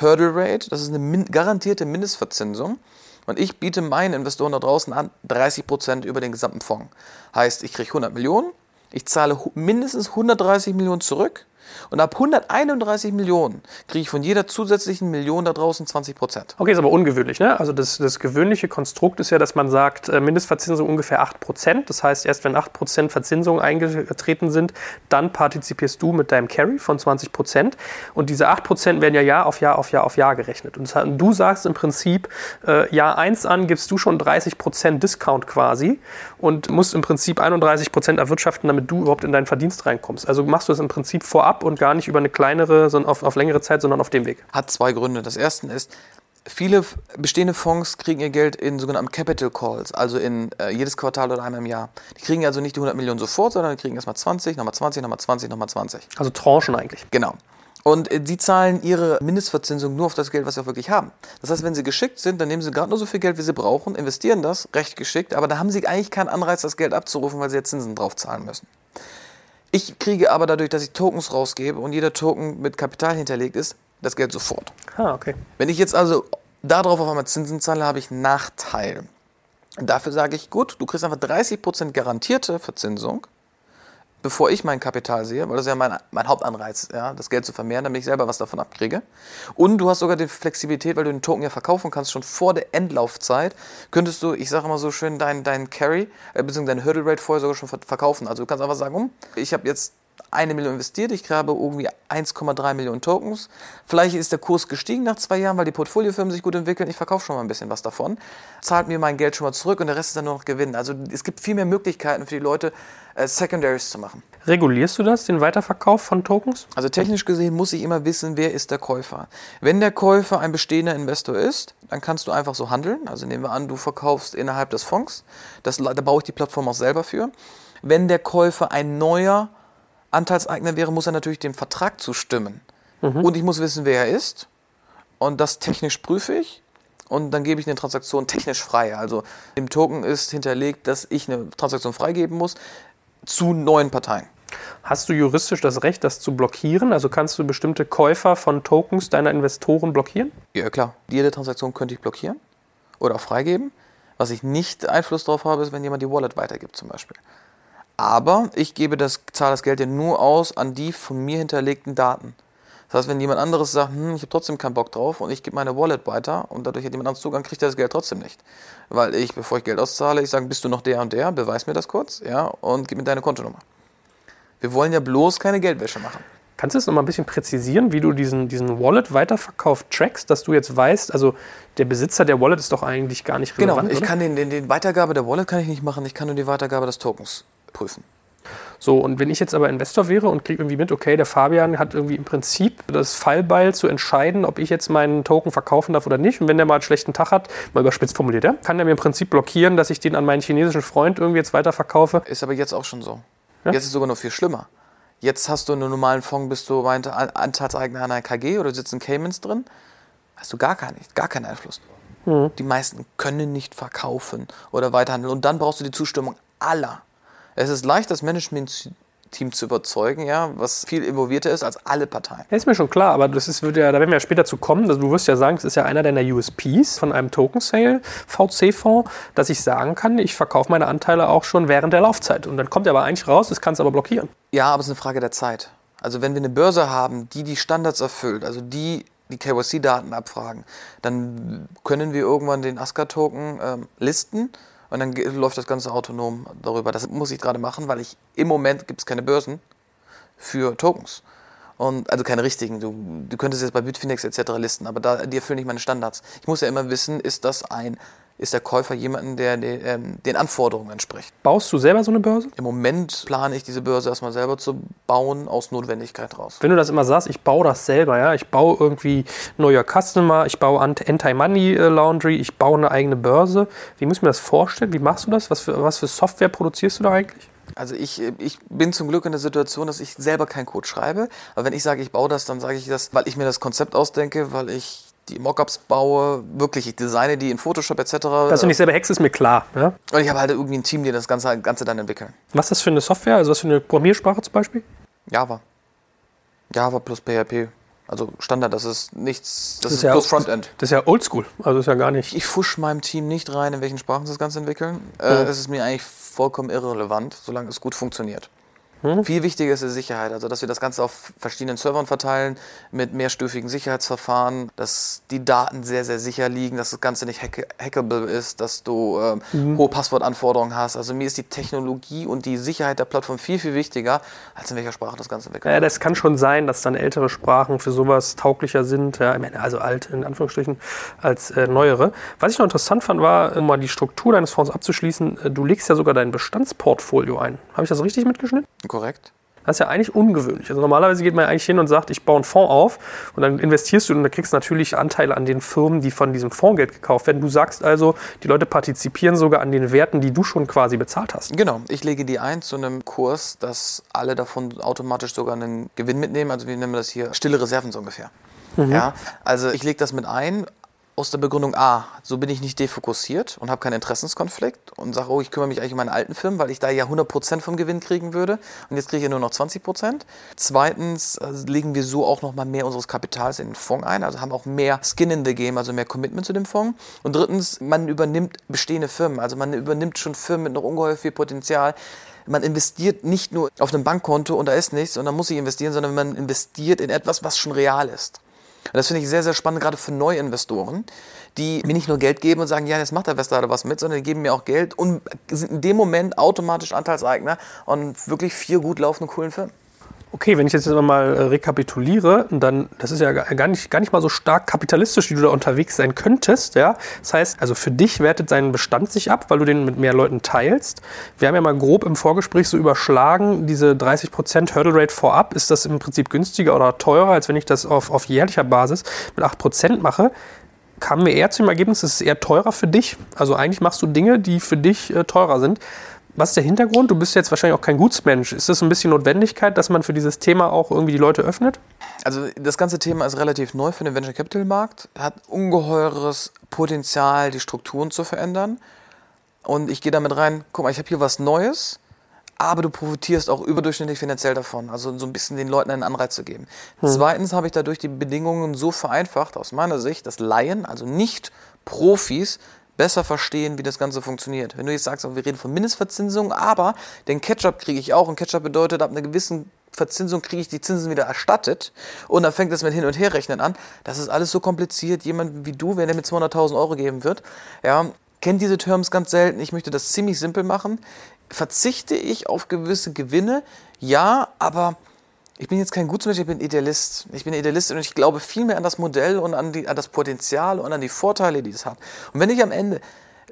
Hurdle Rate. Das ist eine min garantierte Mindestverzinsung. Und ich biete meinen Investoren da draußen an 30% über den gesamten Fonds. Heißt, ich kriege 100 Millionen, ich zahle mindestens 130 Millionen zurück und ab 131 Millionen kriege ich von jeder zusätzlichen Million da draußen 20 Prozent. Okay, ist aber ungewöhnlich. Ne? Also das, das gewöhnliche Konstrukt ist ja, dass man sagt, äh, Mindestverzinsung ungefähr 8 Prozent. Das heißt, erst wenn 8 Prozent Verzinsung eingetreten sind, dann partizipierst du mit deinem Carry von 20 Prozent. Und diese 8 Prozent werden ja Jahr auf Jahr auf Jahr auf Jahr gerechnet. Und du sagst im Prinzip, äh, Jahr 1 an gibst du schon 30 Prozent Discount quasi und musst im Prinzip 31 Prozent erwirtschaften, damit du überhaupt in deinen Verdienst reinkommst. Also machst du das im Prinzip vorab und gar nicht über eine kleinere, sondern auf, auf längere Zeit, sondern auf dem Weg? Hat zwei Gründe. Das erste ist, viele bestehende Fonds kriegen ihr Geld in sogenannten Capital Calls, also in äh, jedes Quartal oder einmal im Jahr. Die kriegen also nicht die 100 Millionen sofort, sondern die kriegen erstmal 20, nochmal 20, nochmal 20, nochmal 20. Also Tranchen eigentlich. Genau. Und äh, die zahlen ihre Mindestverzinsung nur auf das Geld, was sie auch wirklich haben. Das heißt, wenn sie geschickt sind, dann nehmen sie gerade nur so viel Geld, wie sie brauchen, investieren das recht geschickt, aber da haben sie eigentlich keinen Anreiz, das Geld abzurufen, weil sie jetzt Zinsen drauf zahlen müssen. Ich kriege aber dadurch, dass ich Tokens rausgebe und jeder Token mit Kapital hinterlegt ist, das Geld sofort. Ah, okay. Wenn ich jetzt also darauf auf einmal Zinsen zahle, habe ich einen Nachteil. Und dafür sage ich, gut, du kriegst einfach 30% garantierte Verzinsung bevor ich mein Kapital sehe, weil das ist ja mein, mein Hauptanreiz, ja, das Geld zu vermehren, damit ich selber was davon abkriege. Und du hast sogar die Flexibilität, weil du den Token ja verkaufen kannst, schon vor der Endlaufzeit, könntest du, ich sage immer so schön, deinen dein Carry, äh, bzw. deine Hurdle Rate vorher sogar schon verkaufen. Also du kannst einfach sagen, um, ich habe jetzt eine Million investiert, ich habe irgendwie 1,3 Millionen Tokens. Vielleicht ist der Kurs gestiegen nach zwei Jahren, weil die Portfoliofirmen sich gut entwickeln. Ich verkaufe schon mal ein bisschen was davon, zahlt mir mein Geld schon mal zurück und der Rest ist dann nur noch Gewinn. Also es gibt viel mehr Möglichkeiten für die Leute, äh, Secondaries zu machen. Regulierst du das, den Weiterverkauf von Tokens? Also technisch gesehen muss ich immer wissen, wer ist der Käufer. Wenn der Käufer ein bestehender Investor ist, dann kannst du einfach so handeln. Also nehmen wir an, du verkaufst innerhalb des Fonds. Das, da baue ich die Plattform auch selber für. Wenn der Käufer ein neuer Anteilseigner wäre, muss er natürlich dem Vertrag zustimmen. Mhm. Und ich muss wissen, wer er ist. Und das technisch prüfe ich. Und dann gebe ich eine Transaktion technisch frei. Also im Token ist hinterlegt, dass ich eine Transaktion freigeben muss zu neuen Parteien. Hast du juristisch das Recht, das zu blockieren? Also kannst du bestimmte Käufer von Tokens deiner Investoren blockieren? Ja, klar. Jede Transaktion könnte ich blockieren oder auch freigeben. Was ich nicht Einfluss darauf habe, ist, wenn jemand die Wallet weitergibt zum Beispiel. Aber ich gebe das, zahle das Geld ja nur aus an die von mir hinterlegten Daten. Das heißt, wenn jemand anderes sagt, hm, ich habe trotzdem keinen Bock drauf und ich gebe meine Wallet weiter und dadurch hat jemand anderes Zugang, kriegt er das Geld trotzdem nicht. Weil ich, bevor ich Geld auszahle, ich sage, bist du noch der und der, beweis mir das kurz, ja, und gib mir deine Kontonummer. Wir wollen ja bloß keine Geldwäsche machen. Kannst du das nochmal ein bisschen präzisieren, wie du diesen, diesen Wallet-Weiterverkauf trackst, dass du jetzt weißt, also der Besitzer der Wallet ist doch eigentlich gar nicht relevant, Genau, ich oder? kann den, den, den Weitergabe der Wallet kann ich nicht machen, ich kann nur die Weitergabe des Tokens prüfen. So, und wenn ich jetzt aber Investor wäre und kriege irgendwie mit, okay, der Fabian hat irgendwie im Prinzip das Fallbeil zu entscheiden, ob ich jetzt meinen Token verkaufen darf oder nicht. Und wenn der mal einen schlechten Tag hat, mal überspitzt formuliert, ja, kann der mir im Prinzip blockieren, dass ich den an meinen chinesischen Freund irgendwie jetzt weiterverkaufe. Ist aber jetzt auch schon so. Ja? Jetzt ist es sogar noch viel schlimmer. Jetzt hast du in einem normalen Fonds, bist du Anteilseigner einer KG oder sitzt in Caymans drin, hast du gar, keinen, gar keinen Einfluss. Mhm. Die meisten können nicht verkaufen oder weiterhandeln. Und dann brauchst du die Zustimmung aller. Es ist leicht, das Management-Team zu überzeugen, ja, was viel involvierter ist als alle Parteien. Ja, ist mir schon klar, aber das ist, wird ja, da werden wir ja später zu kommen. Also du wirst ja sagen, es ist ja einer deiner USPs von einem Token Sale VC-Fonds, dass ich sagen kann, ich verkaufe meine Anteile auch schon während der Laufzeit. Und dann kommt er aber eigentlich raus, es kann es aber blockieren. Ja, aber es ist eine Frage der Zeit. Also wenn wir eine Börse haben, die die Standards erfüllt, also die die KYC-Daten abfragen, dann können wir irgendwann den ASCA-Token ähm, listen und dann läuft das Ganze autonom darüber. Das muss ich gerade machen, weil ich im Moment gibt es keine Börsen für Tokens. Und, also keine richtigen. Du, du könntest jetzt bei Bitfinex etc. listen, aber da, die erfüllen nicht meine Standards. Ich muss ja immer wissen, ist das ein ist der Käufer jemanden, der den, ähm, den Anforderungen entspricht. Baust du selber so eine Börse? Im Moment plane ich diese Börse erstmal selber zu bauen, aus Notwendigkeit raus. Wenn du das immer sagst, ich baue das selber, ja, ich baue irgendwie neuer Customer, ich baue Anti-Money äh, Laundry, ich baue eine eigene Börse. Wie muss ich mir das vorstellen? Wie machst du das? Was für, was für Software produzierst du da eigentlich? Also ich, ich bin zum Glück in der Situation, dass ich selber keinen Code schreibe. Aber wenn ich sage, ich baue das, dann sage ich das, weil ich mir das Konzept ausdenke, weil ich die Mockups baue, wirklich, ich designe die in Photoshop etc. Dass du nicht selber hackst, ist mir klar. Ja? Und ich habe halt irgendwie ein Team, die das Ganze, Ganze dann entwickeln. Was ist das für eine Software? Also was für eine Programmiersprache zum Beispiel? Java. Java plus PHP. Also Standard, das ist nichts, das, Das ist, ist ja plus auch- Frontend. Das ist ja oldschool. Also ist ja gar nicht. Ich fusch meinem Team nicht rein, in welchen Sprachen sie das Ganze entwickeln. Äh, Es ist mir eigentlich vollkommen irrelevant, solange es gut funktioniert. Viel wichtiger ist die Sicherheit, also dass wir das Ganze auf verschiedenen Servern verteilen mit mehrstufigen Sicherheitsverfahren, dass die Daten sehr, sehr sicher liegen, dass das Ganze nicht hack hackable ist, dass du ähm, hohe Passwortanforderungen hast. Also mir ist die Technologie und die Sicherheit der Plattform viel, viel wichtiger, als in welcher Sprache das Ganze entwickelt Ja, das kann schon sein, dass dann ältere Sprachen für sowas tauglicher sind, ja, also alt in Anführungsstrichen, als äh, neuere. Was ich noch interessant fand, war, um mal die Struktur deines Fonds abzuschließen, äh, du legst ja sogar dein Bestandsportfolio ein. Habe ich das richtig mitgeschnitten? Korrekt. Das ist ja eigentlich ungewöhnlich. Also normalerweise geht man ja eigentlich hin und sagt, ich baue einen Fonds auf und dann investierst du und dann kriegst du natürlich Anteile an den Firmen, die von diesem Fondsgeld gekauft werden. Du sagst also, die Leute partizipieren sogar an den Werten, die du schon quasi bezahlt hast. Genau, ich lege die ein zu einem Kurs, dass alle davon automatisch sogar einen Gewinn mitnehmen. Also wir nennen das hier stille Reserven so ungefähr. Ja, also ich lege das mit ein aus der Begründung A, so bin ich nicht defokussiert und habe keinen Interessenskonflikt und sage, oh, ich kümmere mich eigentlich um meine alten Firmen, weil ich da ja 100% vom Gewinn kriegen würde und jetzt kriege ich ja nur noch 20%. Zweitens äh, legen wir so auch nochmal mehr unseres Kapitals in den Fonds ein, also haben auch mehr Skin in the Game, also mehr Commitment zu dem Fonds. Und drittens, man übernimmt bestehende Firmen, also man übernimmt schon Firmen mit noch ungeheuer viel Potenzial, man investiert nicht nur auf einem Bankkonto und da ist nichts und dann muss ich investieren, sondern man investiert in etwas, was schon real ist. Und das finde ich sehr, sehr spannend, gerade für Neuinvestoren, die mir nicht nur Geld geben und sagen, ja, jetzt macht der Westlader was mit, sondern die geben mir auch Geld und sind in dem Moment automatisch Anteilseigner an wirklich vier gut laufenden, coolen Firmen. Okay, wenn ich jetzt mal äh, rekapituliere, dann, das ist ja gar nicht, gar nicht mal so stark kapitalistisch, wie du da unterwegs sein könntest. Ja? Das heißt, also für dich wertet dein Bestand sich ab, weil du den mit mehr Leuten teilst. Wir haben ja mal grob im Vorgespräch so überschlagen, diese 30% Hurdle Rate vorab, ist das im Prinzip günstiger oder teurer, als wenn ich das auf, auf jährlicher Basis mit 8% mache. Kamen wir eher zu dem Ergebnis, es ist eher teurer für dich. Also eigentlich machst du Dinge, die für dich äh, teurer sind. Was ist der Hintergrund? Du bist jetzt wahrscheinlich auch kein Gutsmensch. Ist das ein bisschen Notwendigkeit, dass man für dieses Thema auch irgendwie die Leute öffnet? Also das ganze Thema ist relativ neu für den Venture Capital Markt, hat ungeheures Potenzial, die Strukturen zu verändern. Und ich gehe damit rein, guck mal, ich habe hier was Neues, aber du profitierst auch überdurchschnittlich finanziell davon. Also so ein bisschen den Leuten einen Anreiz zu geben. Zweitens habe ich dadurch die Bedingungen so vereinfacht, aus meiner Sicht, dass Laien, also nicht Profis, besser verstehen, wie das Ganze funktioniert. Wenn du jetzt sagst, oh, wir reden von Mindestverzinsung, aber den Ketchup kriege ich auch und Ketchup bedeutet, ab einer gewissen Verzinsung kriege ich die Zinsen wieder erstattet und dann fängt es mit Hin- und Herrechnen an. Das ist alles so kompliziert. Jemand wie du, wenn er mir 200.000 Euro geben wird, ja, kennt diese Terms ganz selten. Ich möchte das ziemlich simpel machen. Verzichte ich auf gewisse Gewinne? Ja, aber ich bin jetzt kein Gutsmensch, ich bin Idealist. Ich bin Idealist und ich glaube viel mehr an das Modell und an, die, an das Potenzial und an die Vorteile, die es hat. Und wenn ich am Ende,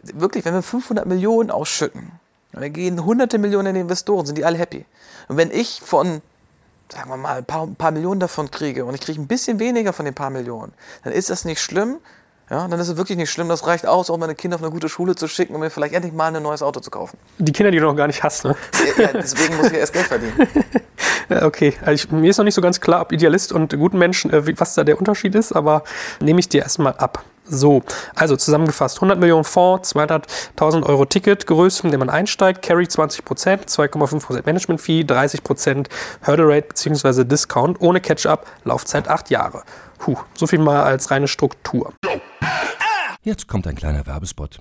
wirklich, wenn wir 500 Millionen ausschütten, und wir gehen hunderte Millionen in die Investoren, sind die alle happy. Und wenn ich von, sagen wir mal, ein paar, ein paar Millionen davon kriege und ich kriege ein bisschen weniger von den paar Millionen, dann ist das nicht schlimm. Ja, dann ist es wirklich nicht schlimm. Das reicht aus, um meine Kinder auf eine gute Schule zu schicken und mir vielleicht endlich mal ein neues Auto zu kaufen. Die Kinder, die du noch gar nicht hast, ne? Ja, deswegen muss ich erst Geld verdienen. Okay, also ich, mir ist noch nicht so ganz klar, ob Idealist und guten Menschen, äh, was da der Unterschied ist, aber nehme ich dir erstmal ab. So, also zusammengefasst, 100 Millionen Fonds, 200.000 Euro Ticketgröße, in der man einsteigt, Carry 20%, 2,5% Management-Fee, 30% Hurdle Rate bzw. Discount, ohne Catch-up, Laufzeit 8 Jahre. Puh, so viel mal als reine Struktur. Jetzt kommt ein kleiner Werbespot.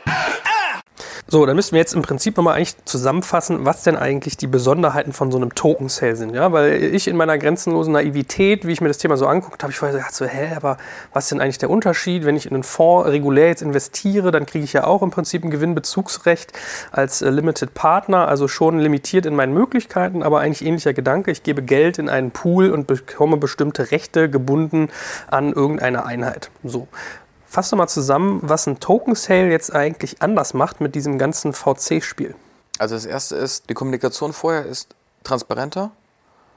So, dann müssten wir jetzt im Prinzip nochmal eigentlich zusammenfassen, was denn eigentlich die Besonderheiten von so einem Token Sale sind. Ja, weil ich in meiner grenzenlosen Naivität, wie ich mir das Thema so anguckt habe, ich vorher gedacht so, hä, aber was ist denn eigentlich der Unterschied? Wenn ich in einen Fonds regulär jetzt investiere, dann kriege ich ja auch im Prinzip ein Gewinnbezugsrecht als äh, Limited Partner, also schon limitiert in meinen Möglichkeiten, aber eigentlich ähnlicher Gedanke. Ich gebe Geld in einen Pool und bekomme bestimmte Rechte gebunden an irgendeine Einheit. So. Fass doch mal zusammen, was ein Token Sale jetzt eigentlich anders macht mit diesem ganzen VC-Spiel. Also das erste ist, die Kommunikation vorher ist transparenter,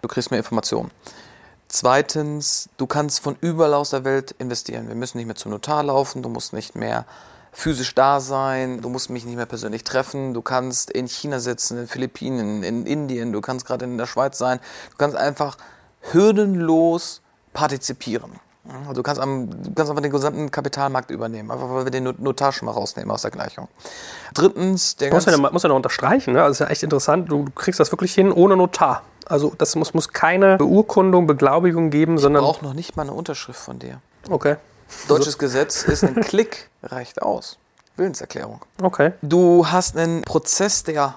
du kriegst mehr Informationen. Zweitens, du kannst von überall aus der Welt investieren. Wir müssen nicht mehr zum Notar laufen, du musst nicht mehr physisch da sein, du musst mich nicht mehr persönlich treffen, du kannst in China sitzen, in den Philippinen, in Indien, du kannst gerade in der Schweiz sein, du kannst einfach hürdenlos partizipieren. Also du kannst, am, du kannst einfach den gesamten Kapitalmarkt übernehmen, einfach weil wir den Notar schon mal rausnehmen aus der Gleichung. Drittens, der muss ja, muss ja noch unterstreichen, ne? also ist ja echt interessant, du, du kriegst das wirklich hin ohne Notar. Also das muss, muss keine Beurkundung, Beglaubigung geben, ich sondern... Ich brauche noch nicht mal eine Unterschrift von dir. Okay. Deutsches. Gesetz ist ein Klick, reicht aus. Willenserklärung. Okay. Du hast einen Prozess, der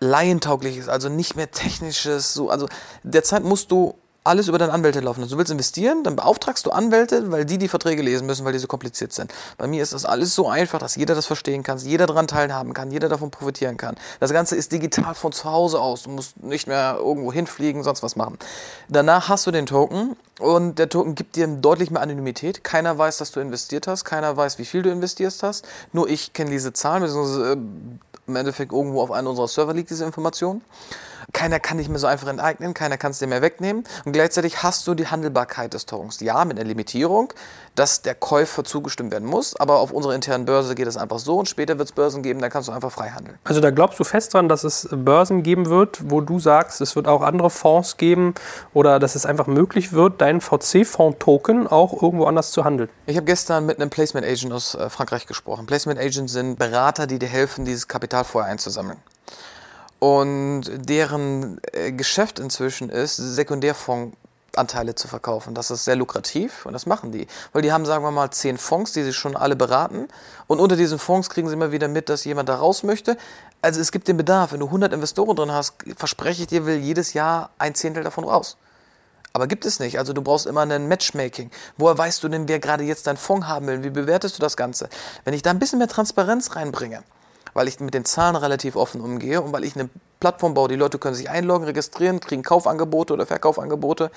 laientauglich ist, also nicht mehr technisches, so, also derzeit musst du alles über deine Anwälte laufen lassen. Du willst investieren, dann beauftragst du Anwälte, weil die die Verträge lesen müssen, weil die so kompliziert sind. Bei mir ist das alles so einfach, dass jeder das verstehen kann, jeder daran teilhaben kann, jeder davon profitieren kann. Das Ganze ist digital von zu Hause aus. Du musst nicht mehr irgendwo hinfliegen, sonst was machen. Danach hast du den Token und der Token gibt dir deutlich mehr Anonymität. Keiner weiß, dass du investiert hast, keiner weiß, wie viel du investiert hast. Nur ich kenne diese Zahlen, beziehungsweise äh, im Endeffekt irgendwo auf einem unserer Server liegt diese Information. Keiner kann dich mehr so einfach enteignen, keiner kann es dir mehr wegnehmen. Und gleichzeitig hast du die Handelbarkeit des Tokens. Ja, mit einer Limitierung, dass der Käufer zugestimmt werden muss, aber auf unserer internen Börse geht es einfach so und später wird es Börsen geben, da kannst du einfach frei handeln. Also da glaubst du fest dran, dass es Börsen geben wird, wo du sagst, es wird auch andere Fonds geben oder dass es einfach möglich wird, deinen VC-Fonds-Token auch irgendwo anders zu handeln? Ich habe gestern mit einem Placement Agent aus äh, Frankreich gesprochen. Placement Agents sind Berater, die dir helfen, dieses Kapital vorher einzusammeln. Und deren äh, Geschäft inzwischen ist, Sekundärfondsanteile zu verkaufen. Das ist sehr lukrativ und das machen die. Weil die haben, sagen wir mal, zehn Fonds, die sie schon alle beraten. Und unter diesen Fonds kriegen sie immer wieder mit, dass jemand da raus möchte. Also es gibt den Bedarf. Wenn du 100 Investoren drin hast, verspreche ich dir, will jedes Jahr ein Zehntel davon raus. Aber gibt es nicht. Also du brauchst immer ein Matchmaking. Woher weißt du denn, wer gerade jetzt deinen Fonds haben will? Wie bewertest du das Ganze? Wenn ich da ein bisschen mehr Transparenz reinbringe, weil ich mit den Zahlen relativ offen umgehe und weil ich eine Plattform baue, die Leute können sich einloggen, registrieren, kriegen Kaufangebote oder Verkaufangebote,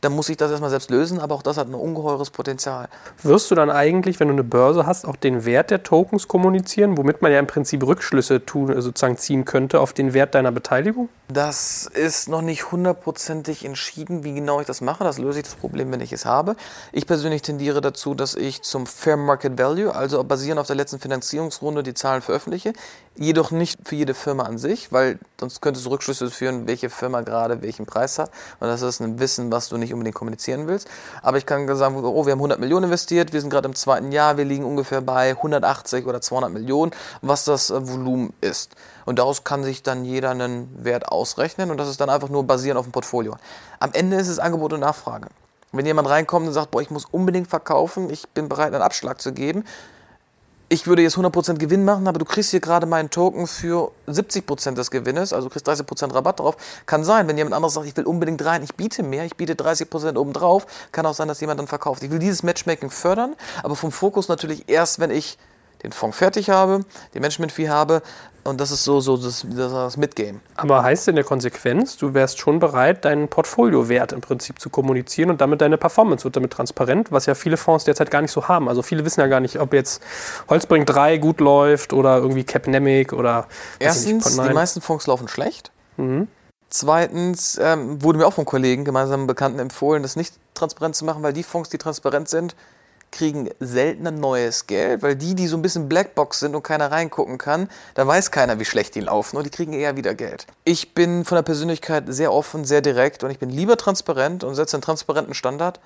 dann muss ich das erstmal selbst lösen, aber auch das hat ein ungeheures Potenzial. Wirst du dann eigentlich, wenn du eine Börse hast, auch den Wert der Tokens kommunizieren, womit man ja im Prinzip Rückschlüsse tun, äh, sozusagen ziehen könnte auf den Wert deiner Beteiligung? Das ist noch nicht hundertprozentig entschieden, wie genau ich das mache. Das löse ich das Problem, wenn ich es habe. Ich persönlich tendiere dazu, dass ich zum Fair Market Value, also basierend auf der letzten Finanzierungsrunde, die Zahlen veröffentliche. Jedoch nicht für jede Firma an sich, weil sonst könntest du Rückschlüsse führen, welche Firma gerade welchen Preis hat. Und das ist ein Wissen, was du nicht unbedingt kommunizieren willst. Aber ich kann sagen, oh, wir haben 100 Millionen investiert, wir sind gerade im zweiten Jahr, wir liegen ungefähr bei 180 oder 200 Millionen, was das äh, Volumen ist. Und daraus kann sich dann jeder einen Wert ausrechnen und das ist dann einfach nur basierend auf dem Portfolio. Am Ende ist es Angebot und Nachfrage. Wenn jemand reinkommt und sagt, boah, ich muss unbedingt verkaufen, ich bin bereit, einen Abschlag zu geben, ich würde jetzt 100% Gewinn machen, aber du kriegst hier gerade meinen Token für 70% des Gewinnes, also du kriegst 30% Rabatt drauf. Kann sein, wenn jemand anderes sagt, ich will unbedingt rein, ich biete mehr, ich biete 30% oben drauf, kann auch sein, dass jemand dann verkauft. Ich will dieses Matchmaking fördern, aber vom Fokus natürlich erst, wenn ich den Fonds fertig habe, den Management-Fee habe und das ist so, so das, das, das Mitgame. Aber heißt in der Konsequenz, du wärst schon bereit, deinen Portfoliowert im Prinzip zu kommunizieren und damit deine Performance wird damit transparent, was ja viele Fonds derzeit gar nicht so haben. Also viele wissen ja gar nicht, ob jetzt Holzbring 3 gut läuft oder irgendwie Capnemic oder. nicht, Erstens, Pod9. die meisten Fonds laufen schlecht. Mhm. Zweitens ähm, wurde mir auch von Kollegen, gemeinsamen Bekannten empfohlen, das nicht transparent zu machen, weil die Fonds, die transparent sind, kriegen seltener neues Geld, weil die, die so ein bisschen Blackbox sind und keiner reingucken kann, da weiß keiner, wie schlecht die laufen und die kriegen eher wieder Geld. Ich bin von der Persönlichkeit sehr offen, sehr direkt und ich bin lieber transparent und setze einen transparenten Standard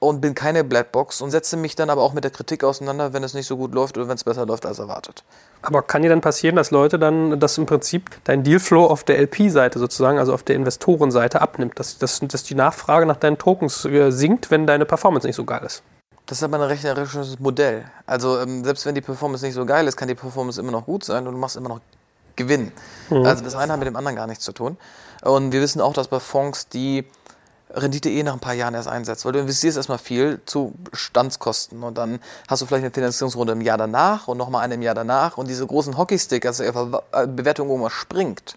und bin keine Blackbox und setze mich dann aber auch mit der Kritik auseinander, wenn es nicht so gut läuft oder wenn es besser läuft als erwartet. Aber kann dir dann passieren, dass Leute dann, dass im Prinzip dein Dealflow auf der LP-Seite sozusagen, also auf der Investorenseite abnimmt, dass, dass, dass die Nachfrage nach deinen Tokens äh, sinkt, wenn deine Performance nicht so geil ist? Das ist aber ein rechnerisches Modell. Also ähm, selbst wenn die Performance nicht so geil ist, kann die Performance immer noch gut sein und du machst immer noch Gewinn. Also das eine hat mit dem anderen gar nichts zu tun. Und wir wissen auch, dass bei Fonds die Rendite eh nach ein paar Jahren erst einsetzt, weil du investierst erstmal viel zu Standskosten und dann hast du vielleicht eine Finanzierungsrunde im Jahr danach und nochmal eine im Jahr danach und diese großen Hockeystick, also die Bewertung irgendwann springt,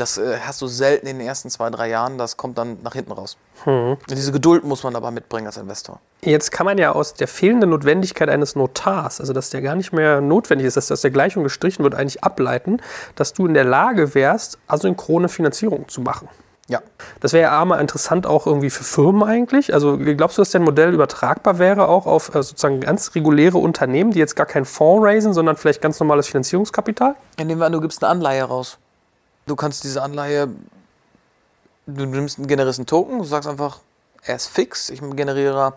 das äh, hast du selten in den ersten zwei, drei Jahren, das kommt dann nach hinten raus. Und diese Geduld muss man aber mitbringen als Investor. Jetzt kann man ja aus der fehlenden Notwendigkeit eines Notars, also dass der gar nicht mehr notwendig ist, dass das der Gleichung gestrichen wird, eigentlich ableiten, dass du in der Lage wärst, asynchrone Finanzierung zu machen. Ja. Das wäre ja mal interessant auch irgendwie für Firmen eigentlich. Also glaubst du, dass dein Modell übertragbar wäre auch auf äh, sozusagen ganz reguläre Unternehmen, die jetzt gar keinen Fonds raisen, sondern vielleicht ganz normales Finanzierungskapital? Nehmen wir an, du gibst eine Anleihe raus. Du kannst diese Anleihe, du nimmst einen generierst einen Token, du sagst einfach, er ist fix, ich generiere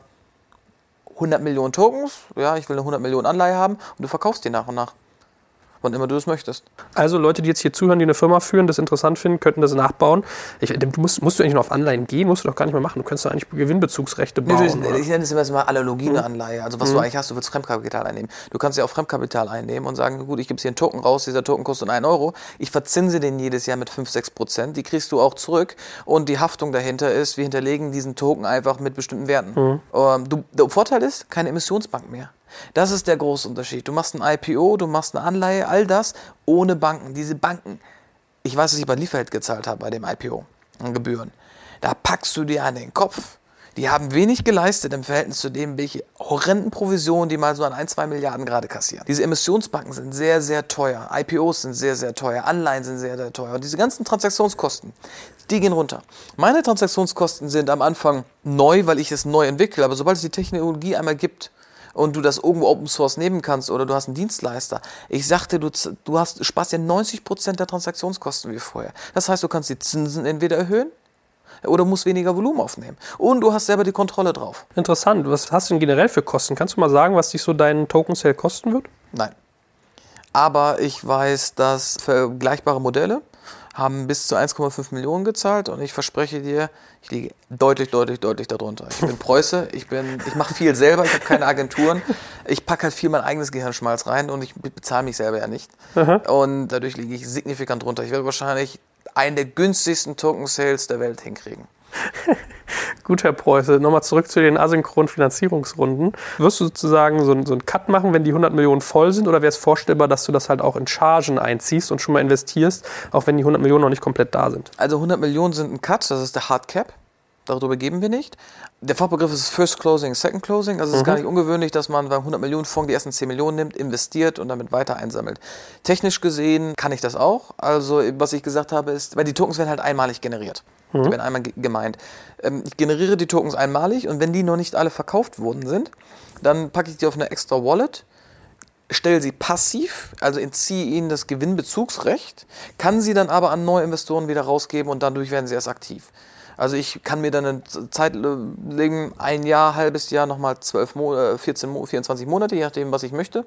100 Millionen Tokens, ja, ich will eine 100 Millionen Anleihe haben und du verkaufst die nach und nach. Wann immer du das möchtest. Also Leute, die jetzt hier zuhören, die eine Firma führen, das interessant finden, könnten das nachbauen. Ich, du musst, musst du eigentlich noch auf Anleihen gehen, musst du doch gar nicht mehr machen. Du könntest doch eigentlich Gewinnbezugsrechte Nee, bauen. du, oder? ich nenne es immer mal Analogie eine Anleihe. Also was du eigentlich hast, du willst Fremdkapital einnehmen. Du kannst ja auch Fremdkapital einnehmen und sagen, gut, ich gebe hier einen Token raus, dieser Token kostet 1 Euro. Ich verzinse den jedes Jahr mit 5, 6 Prozent. Die kriegst du auch zurück. Und die Haftung dahinter ist, wir hinterlegen diesen Token einfach mit bestimmten Werten. Ähm, du, der Vorteil ist, keine Emissionsbank mehr. Das ist der große Unterschied. Du machst ein IPO, du machst eine Anleihe, all das ohne Banken. Diese Banken, ich weiß, dass ich bei Lieferheld gezahlt habe bei dem IPO an Gebühren. Da packst du dir an den Kopf. Die haben wenig geleistet im Verhältnis zu dem, welche horrenden Provisionen die mal so an 1, 2 Milliarden gerade kassieren. Diese Emissionsbanken sind sehr, sehr teuer. IPOs sind sehr, sehr teuer. Anleihen sind sehr, sehr teuer. Und diese ganzen Transaktionskosten, die gehen runter. Meine Transaktionskosten sind am Anfang neu, weil ich es neu entwickle. Aber sobald es die Technologie einmal gibt, und du das irgendwo Open Source nehmen kannst oder du hast einen Dienstleister. Ich sagte, du, du hast, sparst ja 90% der Transaktionskosten wie vorher. Das heißt, du kannst die Zinsen entweder erhöhen oder musst weniger Volumen aufnehmen. Und du hast selber die Kontrolle drauf. Interessant. Was hast du denn generell für Kosten? Kannst du mal sagen, was dich so dein Token Sale kosten wird? Nein. Aber ich weiß, dass vergleichbare Modelle haben bis zu 1,5 Millionen gezahlt und ich verspreche dir, ich liege deutlich, deutlich, deutlich darunter. Ich bin Preuße, ich, bin, ich mache viel selber, ich habe keine Agenturen. Ich packe halt viel mein eigenes Gehirnschmalz rein und ich bezahle mich selber ja nicht. Und dadurch liege ich signifikant drunter. Ich werde wahrscheinlich einen der günstigsten Token-Sales der Welt hinkriegen. Gut, Herr Preuße, nochmal zurück zu den asynchronen Finanzierungsrunden. Wirst du sozusagen so, einen- so einen Cut machen, wenn die 100 Millionen voll sind, oder wäre es vorstellbar, dass du das halt auch in Chargen einziehst und schon mal investierst, auch wenn die 100 Millionen noch nicht komplett da sind? Also 100 Millionen sind ein Cut, das ist der Hard Cap. Darüber geben wir nicht. Der Fachbegriff ist First Closing, Second Closing. Also es ist gar nicht ungewöhnlich, dass man beim 100 Millionen Fonds die ersten 10 Millionen nimmt, investiert und damit weiter einsammelt. Technisch gesehen kann ich das auch. Also was ich gesagt habe ist, weil die Tokens werden halt einmalig generiert. Die werden einmal ge- gemeint. Ähm, Ich generiere die Tokens einmalig und wenn die noch nicht alle verkauft worden sind, dann packe ich die auf eine extra Wallet stelle sie passiv, also entziehe ihnen das Gewinnbezugsrecht, kann sie dann aber an neue Investoren wieder rausgeben und dadurch werden sie erst aktiv. Also ich kann mir dann eine Zeit legen, ein Jahr, halbes Jahr, nochmal 12, Mo äh, 14, Mo 24 Monate, je nachdem, was ich möchte.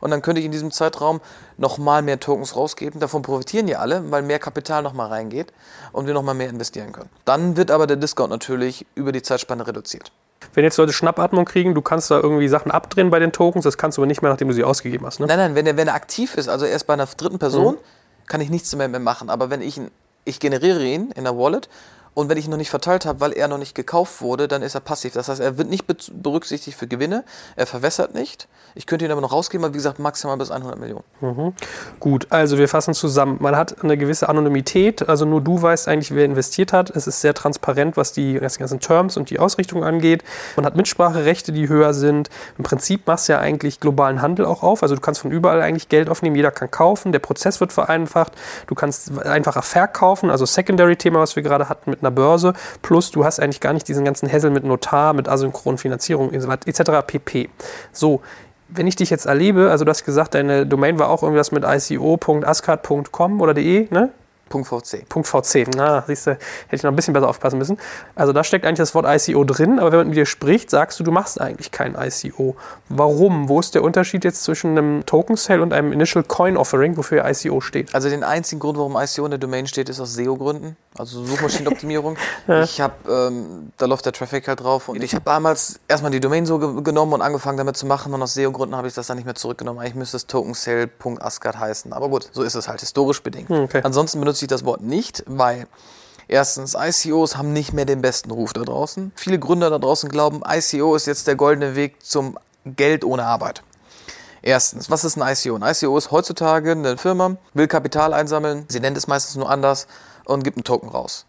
Und dann könnte ich in diesem Zeitraum nochmal mehr Tokens rausgeben. Davon profitieren ja alle, weil mehr Kapital nochmal reingeht und wir nochmal mehr investieren können. Dann wird aber der Discount natürlich über die Zeitspanne reduziert. Wenn jetzt Leute Schnappatmung kriegen, du kannst da irgendwie Sachen abdrehen bei den Tokens, das kannst du aber nicht mehr, nachdem du sie ausgegeben hast. Ne? Nein, nein, wenn er, wenn er aktiv ist, also erst bei einer dritten Person, kann ich nichts mehr, mehr machen. Aber wenn ich, ihn- ich generiere ihn in der Wallet Und wenn ich ihn noch nicht verteilt habe, weil er noch nicht gekauft wurde, dann ist er passiv. Das heißt, er wird nicht berücksichtigt für Gewinne, er verwässert nicht. Ich könnte ihn aber noch rausgeben, aber wie gesagt, maximal bis 100 Millionen. Mhm. Gut, also wir fassen zusammen. Man hat eine gewisse Anonymität, also nur du weißt eigentlich, wer investiert hat. Es ist sehr transparent, was die ganzen Terms und die Ausrichtung angeht. Man hat Mitspracherechte, die höher sind. Im Prinzip machst du ja eigentlich globalen Handel auch auf. Also du kannst von überall eigentlich Geld aufnehmen, jeder kann kaufen, der Prozess wird vereinfacht. Du kannst einfacher verkaufen, also Secondary-Thema, was wir gerade hatten mit einer Börse. Plus du hast eigentlich gar nicht diesen ganzen Hessel mit Notar, mit asynchronen Finanzierung etc. pp. So, wenn ich dich jetzt erlebe, also du hast gesagt, deine Domain war auch irgendwas mit ico.ascard.com oder de, ne? .vc. .vc. Na, siehst du, hätte ich noch ein bisschen besser aufpassen müssen. Also da steckt eigentlich das Wort ICO drin, aber wenn man mit dir spricht, sagst du, du machst eigentlich kein ICO. Warum? Wo ist der Unterschied jetzt zwischen einem Token Sale und einem Initial Coin Offering, wofür ICO steht? Also den einzigen Grund, warum ICO in der Domain steht, ist aus SEO-Gründen, also Suchmaschinenoptimierung. ja. Ich habe, ähm, da läuft der Traffic halt drauf und ich habe damals erstmal die Domain so ge genommen und angefangen damit zu machen und aus SEO-Gründen habe ich das dann nicht mehr zurückgenommen. Eigentlich müsste es tokensale.asgard heißen, aber gut, so ist es halt historisch bedingt. Hm, okay. Ansonsten benutze benutze ich das Wort nicht, weil erstens ICOs haben nicht mehr den besten Ruf da draußen. Viele Gründer da draußen glauben, ICO ist jetzt der goldene Weg zum Geld ohne Arbeit. Erstens, was ist ein ICO? Ein ICO ist heutzutage eine Firma, will Kapital einsammeln, sie nennt es meistens nur anders und gibt einen Token raus.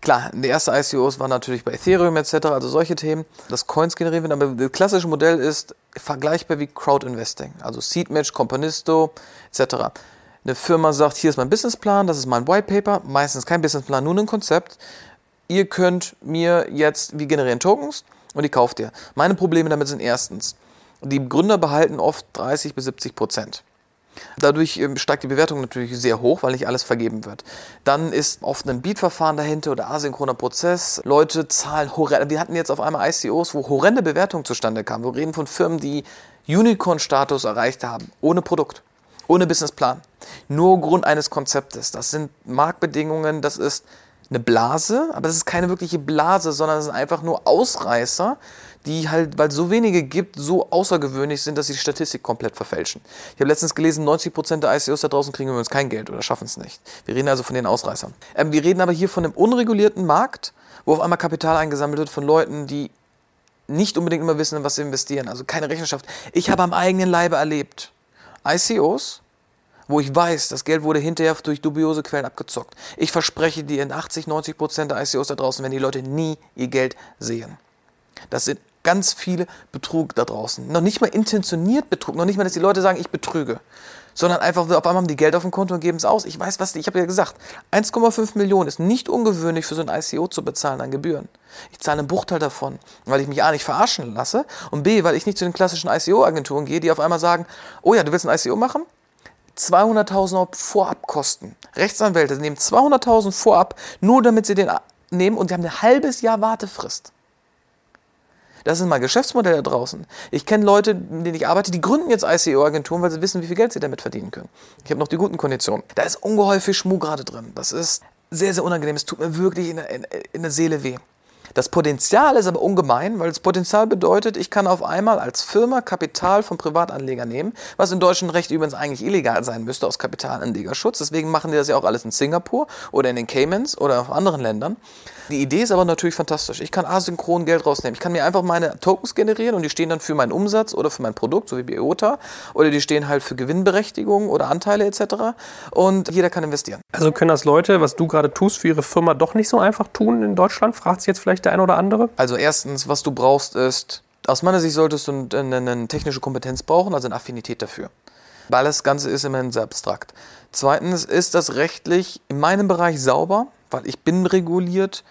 Klar, die erste ICOs waren natürlich bei Ethereum etc., also solche Themen, dass Coins generiert werden, aber das klassische Modell ist vergleichbar wie Crowd Investing, also Seedmatch, Companisto etc eine Firma sagt, hier ist mein Businessplan, das ist mein White Paper, meistens kein Businessplan, nur ein Konzept. Ihr könnt mir jetzt, wir generieren Tokens und die kauft ihr. Meine Probleme damit sind erstens, die Gründer behalten oft 30 bis 70 Prozent. Dadurch ähm, steigt die Bewertung natürlich sehr hoch, weil nicht alles vergeben wird. Dann ist oft ein Beat-Verfahren dahinter oder asynchroner Prozess. Leute zahlen horrende. Wir hatten jetzt auf einmal ICOs, wo horrende Bewertungen zustande kamen. Wir reden von Firmen, die Unicorn-Status erreicht haben, ohne Produkt ohne Businessplan. Nur Grund eines Konzeptes. Das sind Marktbedingungen, das ist eine Blase, aber das ist keine wirkliche Blase, sondern das sind einfach nur Ausreißer, die halt, weil es so wenige gibt, so außergewöhnlich sind, dass sie die Statistik komplett verfälschen. Ich habe letztens gelesen, 90% der ICOs da draußen kriegen übrigens kein Geld oder schaffen es nicht. Wir reden also von den Ausreißern. Ähm, wir reden aber hier von einem unregulierten Markt, wo auf einmal Kapital eingesammelt wird von Leuten, die nicht unbedingt immer wissen, in was sie investieren. Also keine Rechenschaft. Ich habe am eigenen Leibe erlebt, ICOs, wo ich weiß, das Geld wurde hinterher durch dubiose Quellen abgezockt. Ich verspreche dir, in 80, 90 Prozent der ICOs da draußen werden die Leute nie ihr Geld sehen. Das sind ganz viele Betrug da draußen. Noch nicht mal intentioniert Betrug, noch nicht mal, dass die Leute sagen, ich betrüge. Sondern einfach, auf einmal haben die Geld auf dem Konto und geben es aus. Ich weiß, was, ich habe ja gesagt, 1,5 Millionen ist nicht ungewöhnlich für so ein ICO zu bezahlen an Gebühren. Ich zahle einen Bruchteil davon, weil ich mich A nicht verarschen lasse und B, weil ich nicht zu den klassischen ICO-Agenturen gehe, die auf einmal sagen, oh ja, du willst ein ICO machen? 200.000 Vorabkosten. Rechtsanwälte nehmen 200.000 vorab, nur damit sie den nehmen und sie haben ein halbes Jahr Wartefrist. Das ist mein Geschäftsmodell da draußen. Ich kenne Leute, mit denen ich arbeite, die gründen jetzt ICO-Agenturen, weil sie wissen, wie viel Geld sie damit verdienen können. Ich habe noch die guten Konditionen. Da ist ungeheuer viel Schmuh gerade drin. Das ist sehr, sehr unangenehm. Es tut mir wirklich in der, in, in der Seele weh. Das Potenzial ist aber ungemein, weil das Potenzial bedeutet, ich kann auf einmal als Firma Kapital von Privatanlegern nehmen, was in deutschem Recht übrigens eigentlich illegal sein müsste aus Kapitalanlegerschutz. Deswegen machen die das ja auch alles in Singapur oder in den Caymans oder auf anderen Ländern. Die Idee ist aber natürlich fantastisch. Ich kann asynchron Geld rausnehmen. Ich kann mir einfach meine Tokens generieren und die stehen dann für meinen Umsatz oder für mein Produkt, so wie Biota. Oder die stehen halt für Gewinnberechtigung oder Anteile etc. Und jeder kann investieren. Also können das Leute, was du gerade tust, für ihre Firma doch nicht so einfach tun in Deutschland? Fragt sich jetzt vielleicht der eine oder andere? Also erstens, was du brauchst ist, aus meiner Sicht solltest du eine, eine technische Kompetenz brauchen, also eine Affinität dafür. Weil das Ganze ist immerhin sehr abstrakt. Zweitens ist das rechtlich in meinem Bereich sauber, weil ich bin reguliert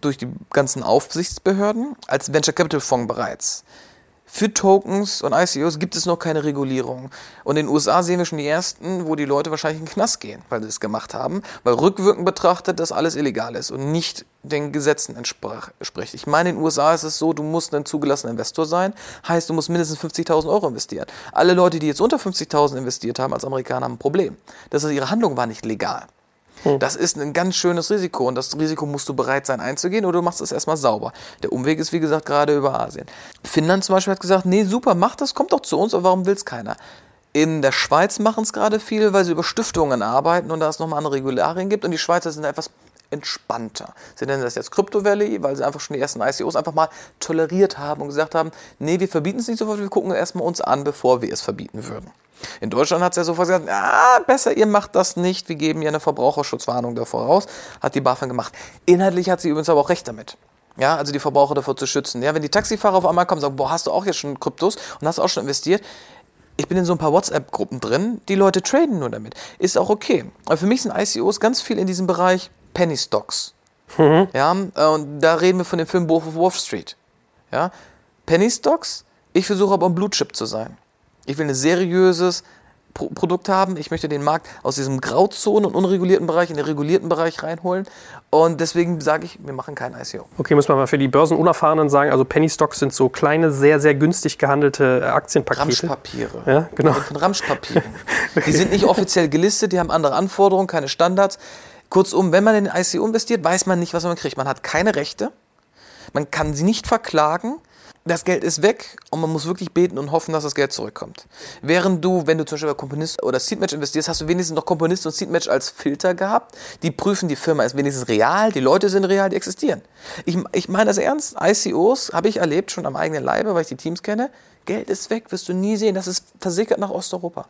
durch die ganzen Aufsichtsbehörden als Venture Capital Fonds bereits. Für Tokens und ICOs gibt es noch keine Regulierung. Und in den USA sehen wir schon die ersten, wo die Leute wahrscheinlich in den Knast gehen, weil sie es gemacht haben, weil rückwirkend betrachtet das alles illegal ist und nicht den Gesetzen entspricht. Ich meine, in den USA ist es so, du musst ein zugelassener Investor sein, heißt, du musst mindestens 50.000 Euro investieren. Alle Leute, die jetzt unter 50.000 investiert haben als Amerikaner, haben ein Problem. Das heißt, ihre Handlung war nicht legal. Hm. Das ist ein ganz schönes Risiko und das Risiko musst du bereit sein einzugehen oder du machst es erstmal sauber. Der Umweg ist wie gesagt gerade über Asien. Finnland zum Beispiel hat gesagt, nee super, mach das, kommt doch zu uns, aber warum will es keiner? In der Schweiz machen es gerade viele, weil sie über Stiftungen arbeiten und da es nochmal andere Regularien gibt und die Schweizer sind etwas entspannter. Sie nennen das jetzt Crypto Valley, weil sie einfach schon die ersten ICOs einfach mal toleriert haben und gesagt haben, nee, wir verbieten es nicht sofort, wir gucken erstmal uns an, bevor wir es verbieten würden. In Deutschland hat es ja sofort gesagt, ah, besser, ihr macht das nicht, wir geben ja eine Verbraucherschutzwarnung davor raus, hat die BaFin gemacht. Inhaltlich hat sie übrigens aber auch recht damit. Ja, also die Verbraucher davor zu schützen. Ja, wenn die Taxifahrer auf einmal kommen und sagen, boah, hast du auch jetzt schon Kryptos und hast auch schon investiert, ich bin in so ein paar WhatsApp-Gruppen drin, die Leute traden nur damit. Ist auch okay. Aber für mich sind ICOs ganz viel in diesem Bereich Penny Stocks. Mhm. Ja, und da reden wir von dem Film Wolf of Wall Street. Ja, Penny Stocks, ich versuche aber ein Blue Chip zu sein. Ich will ein seriöses, Pro Produkt haben. Ich möchte den Markt aus diesem Grauzonen- und unregulierten Bereich in den regulierten Bereich reinholen. Und deswegen sage ich, wir machen kein ICO. Okay, muss man mal für die Börsenunerfahrenen sagen, also Penny Stocks sind so kleine, sehr, sehr günstig gehandelte äh, Aktienpakete. Ramschpapiere. Ja, genau. Von Ramschpapieren. Die sind nicht offiziell gelistet, die haben andere Anforderungen, keine Standards. Kurzum, wenn man in den ICO investiert, weiß man nicht, was man kriegt. Man hat keine Rechte, man kann sie nicht verklagen, das Geld ist weg und man muss wirklich beten und hoffen, dass das Geld zurückkommt. Während du, wenn du zum Beispiel bei Komponist oder Seedmatch investierst, hast du wenigstens noch Komponist und Seedmatch als Filter gehabt. Die prüfen, die Firma ist wenigstens real, die Leute sind real, die existieren. Ich, ich meine das ernst, ICOs habe ich erlebt, schon am eigenen Leibe, weil ich die Teams kenne. Geld ist weg, wirst du nie sehen, das ist versickert nach Osteuropa.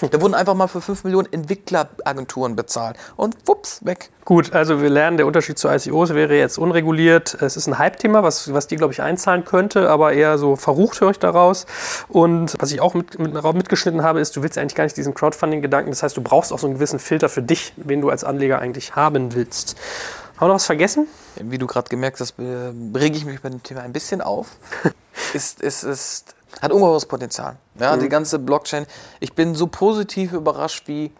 Da wurden einfach mal für 5 Millionen Entwickleragenturen bezahlt. Und wups, weg. Gut, also wir lernen, der Unterschied zu ICOs wäre jetzt unreguliert. Es ist ein Hype-Thema, was, was die, glaube ich, einzahlen könnte, aber eher so verrucht höre ich daraus. Und was ich auch mit, mit, mitgeschnitten habe, ist, du willst eigentlich gar nicht diesen Crowdfunding-Gedanken. Das heißt, du brauchst auch so einen gewissen Filter für dich, wen du als Anleger eigentlich haben willst. Haben wir noch was vergessen? Wie du gerade gemerkt hast, rege ich mich bei dem Thema ein bisschen auf. ist, ist, ist hat ungeheures Potenzial. Ja, mhm. die ganze Blockchain. Ich bin so positiv überrascht, wie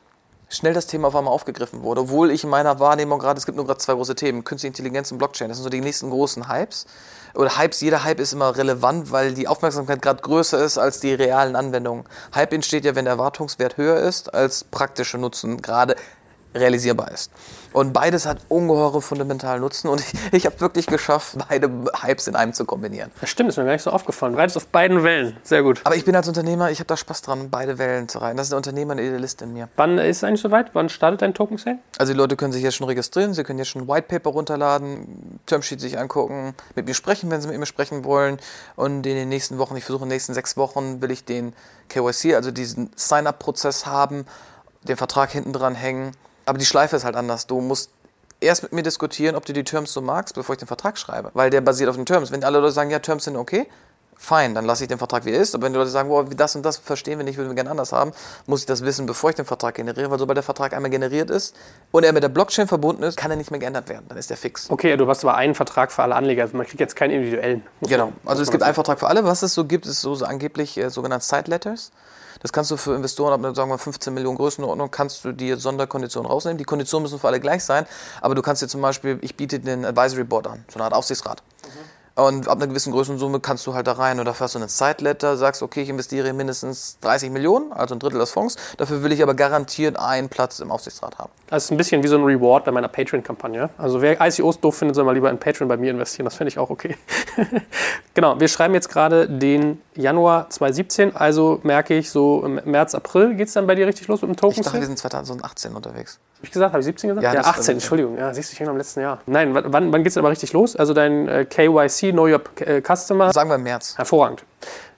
schnell das Thema auf einmal aufgegriffen wurde. Obwohl ich in meiner Wahrnehmung gerade, es gibt nur gerade zwei große Themen, Künstliche Intelligenz und Blockchain. Das sind so die nächsten großen Hypes. Oder Hypes, jeder Hype ist immer relevant, weil die Aufmerksamkeit gerade größer ist als die realen Anwendungen. Hype entsteht ja, wenn der Erwartungswert höher ist, als praktische Nutzen gerade realisierbar ist. Und beides hat ungeheure fundamentalen Nutzen und ich, ich habe wirklich geschafft, beide Hypes in einem zu kombinieren. Das stimmt, ist mir gar nicht so aufgefallen. Reitest auf beiden Wellen. Sehr gut. Aber ich bin als Unternehmer, ich habe da Spaß dran, beide Wellen zu reiten. Das ist der Unternehmer, eine Idealist in mir. Wann ist es eigentlich soweit? Wann startet dein Token Sale? Also die Leute können sich jetzt schon registrieren, sie können jetzt schon ein White Paper runterladen, Termsheet sich angucken, mit mir sprechen, wenn sie mit mir sprechen wollen. Und in den nächsten Wochen, ich versuche in den nächsten sechs Wochen, will ich den KYC, also diesen Sign-up-Prozess haben, den Vertrag hinten dran hängen aber die Schleife ist halt anders. Du musst erst mit mir diskutieren, ob du die Terms so magst, bevor ich den Vertrag schreibe. Weil der basiert auf den Terms. Wenn alle Leute sagen, ja, Terms sind okay, fein, dann lasse ich den Vertrag wie er ist. Aber wenn die Leute sagen, boah, das und das verstehen wir nicht, würden wir gerne anders haben, muss ich das wissen, bevor ich den Vertrag generiere. Weil sobald der Vertrag einmal generiert ist und er mit der Blockchain verbunden ist, kann er nicht mehr geändert werden. Dann ist der fix. Okay, du hast aber einen Vertrag für alle Anleger. Also man kriegt jetzt keinen individuellen. Genau. Also es gibt einen Vertrag für alle. Was es so gibt, ist so, so angeblich äh, sogenannte Side Letters. Das kannst du für Investoren ab, sagen wir 15 Millionen Größenordnung, kannst du dir Sonderkonditionen rausnehmen. Die Konditionen müssen für alle gleich sein, aber du kannst dir zum Beispiel, ich biete den Advisory Board an, so eine Art Aufsichtsrat. Mhm. Und ab einer gewissen Größensumme kannst du halt da rein dafür hast du eine Side-Letter, sagst, okay, ich investiere mindestens 30 Millionen, also ein Drittel des Fonds. Dafür will ich aber garantiert einen Platz im Aufsichtsrat haben. Das ist ein bisschen wie so ein Reward bei meiner Patreon-Kampagne. Also wer ICOs doof findet, soll mal lieber in Patreon bei mir investieren. Das finde ich auch okay. genau, wir schreiben jetzt gerade den Januar 2017. Also merke ich, so im März, April geht es dann bei dir richtig los mit dem Token. Ich dachte, wir sind 2018 unterwegs. Habe ich gesagt? Habe ich 17 gesagt? Ja, ja 18, Entschuldigung. Ja, siehst du, ich hänge am letzten Jahr. Nein, wann, wann geht es aber richtig los? Also dein äh, KYC, Know Your äh, Customer. Sagen wir im März. Hervorragend.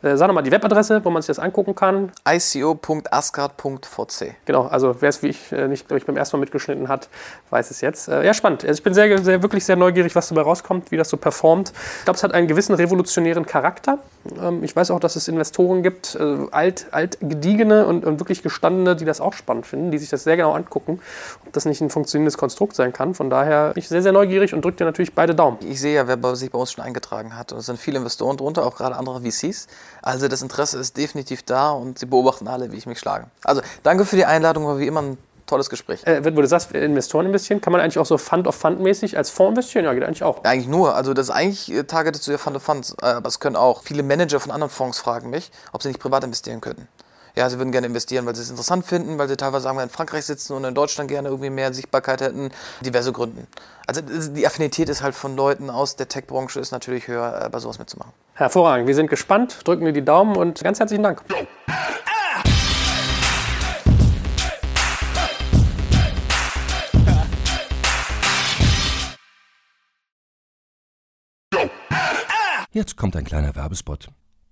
Äh, sag nochmal die Webadresse, wo man sich das angucken kann. ico.asgard.vc. Genau, also wer es wie ich äh, nicht, glaube ich, beim ersten Mal mitgeschnitten hat, weiß es jetzt. Äh, ja, spannend. Also ich bin sehr, sehr, wirklich sehr neugierig, was dabei rauskommt, wie das so performt. Ich glaube, es hat einen gewissen revolutionären Charakter. Ähm, ich weiß auch, dass es Investoren gibt, äh, alt, alt gediegene und, und, wirklich gestandene, die das auch spannend finden, die sich das sehr genau angucken, ob das nicht ein funktionierendes Konstrukt sein kann. Von daher bin ich sehr, sehr neugierig und drücke dir natürlich beide Daumen. Ich sehe ja, wer sich bei uns schon eingetragen hat. Und es sind viele Investoren drunter, auch gerade andere VCs. Also das Interesse ist definitiv da und sie beobachten alle, wie ich mich schlage. Also danke für die Einladung, war wie immer ein tolles Gespräch. Äh, wenn du sagst, Investoren investieren, kann man eigentlich auch so Fund of Fund mäßig als Fonds investieren? Ja, geht eigentlich auch. Eigentlich nur. Also das ist eigentlich äh, targetet zu der Fund of Funds. Äh, aber es können auch viele Manager von anderen Fonds fragen mich, ob sie nicht privat investieren könnten ja, sie würden gerne investieren, weil sie es interessant finden, weil sie teilweise sagen in Frankreich sitzen und in Deutschland gerne irgendwie mehr Sichtbarkeit hätten, diverse Gründe. Also die Affinität ist halt von Leuten aus der Tech-Branche ist natürlich höher, äh, bei sowas mitzumachen. Hervorragend. Wir sind gespannt, drücken dir die Daumen und ganz herzlichen Dank. Jetzt kommt ein kleiner Werbespot.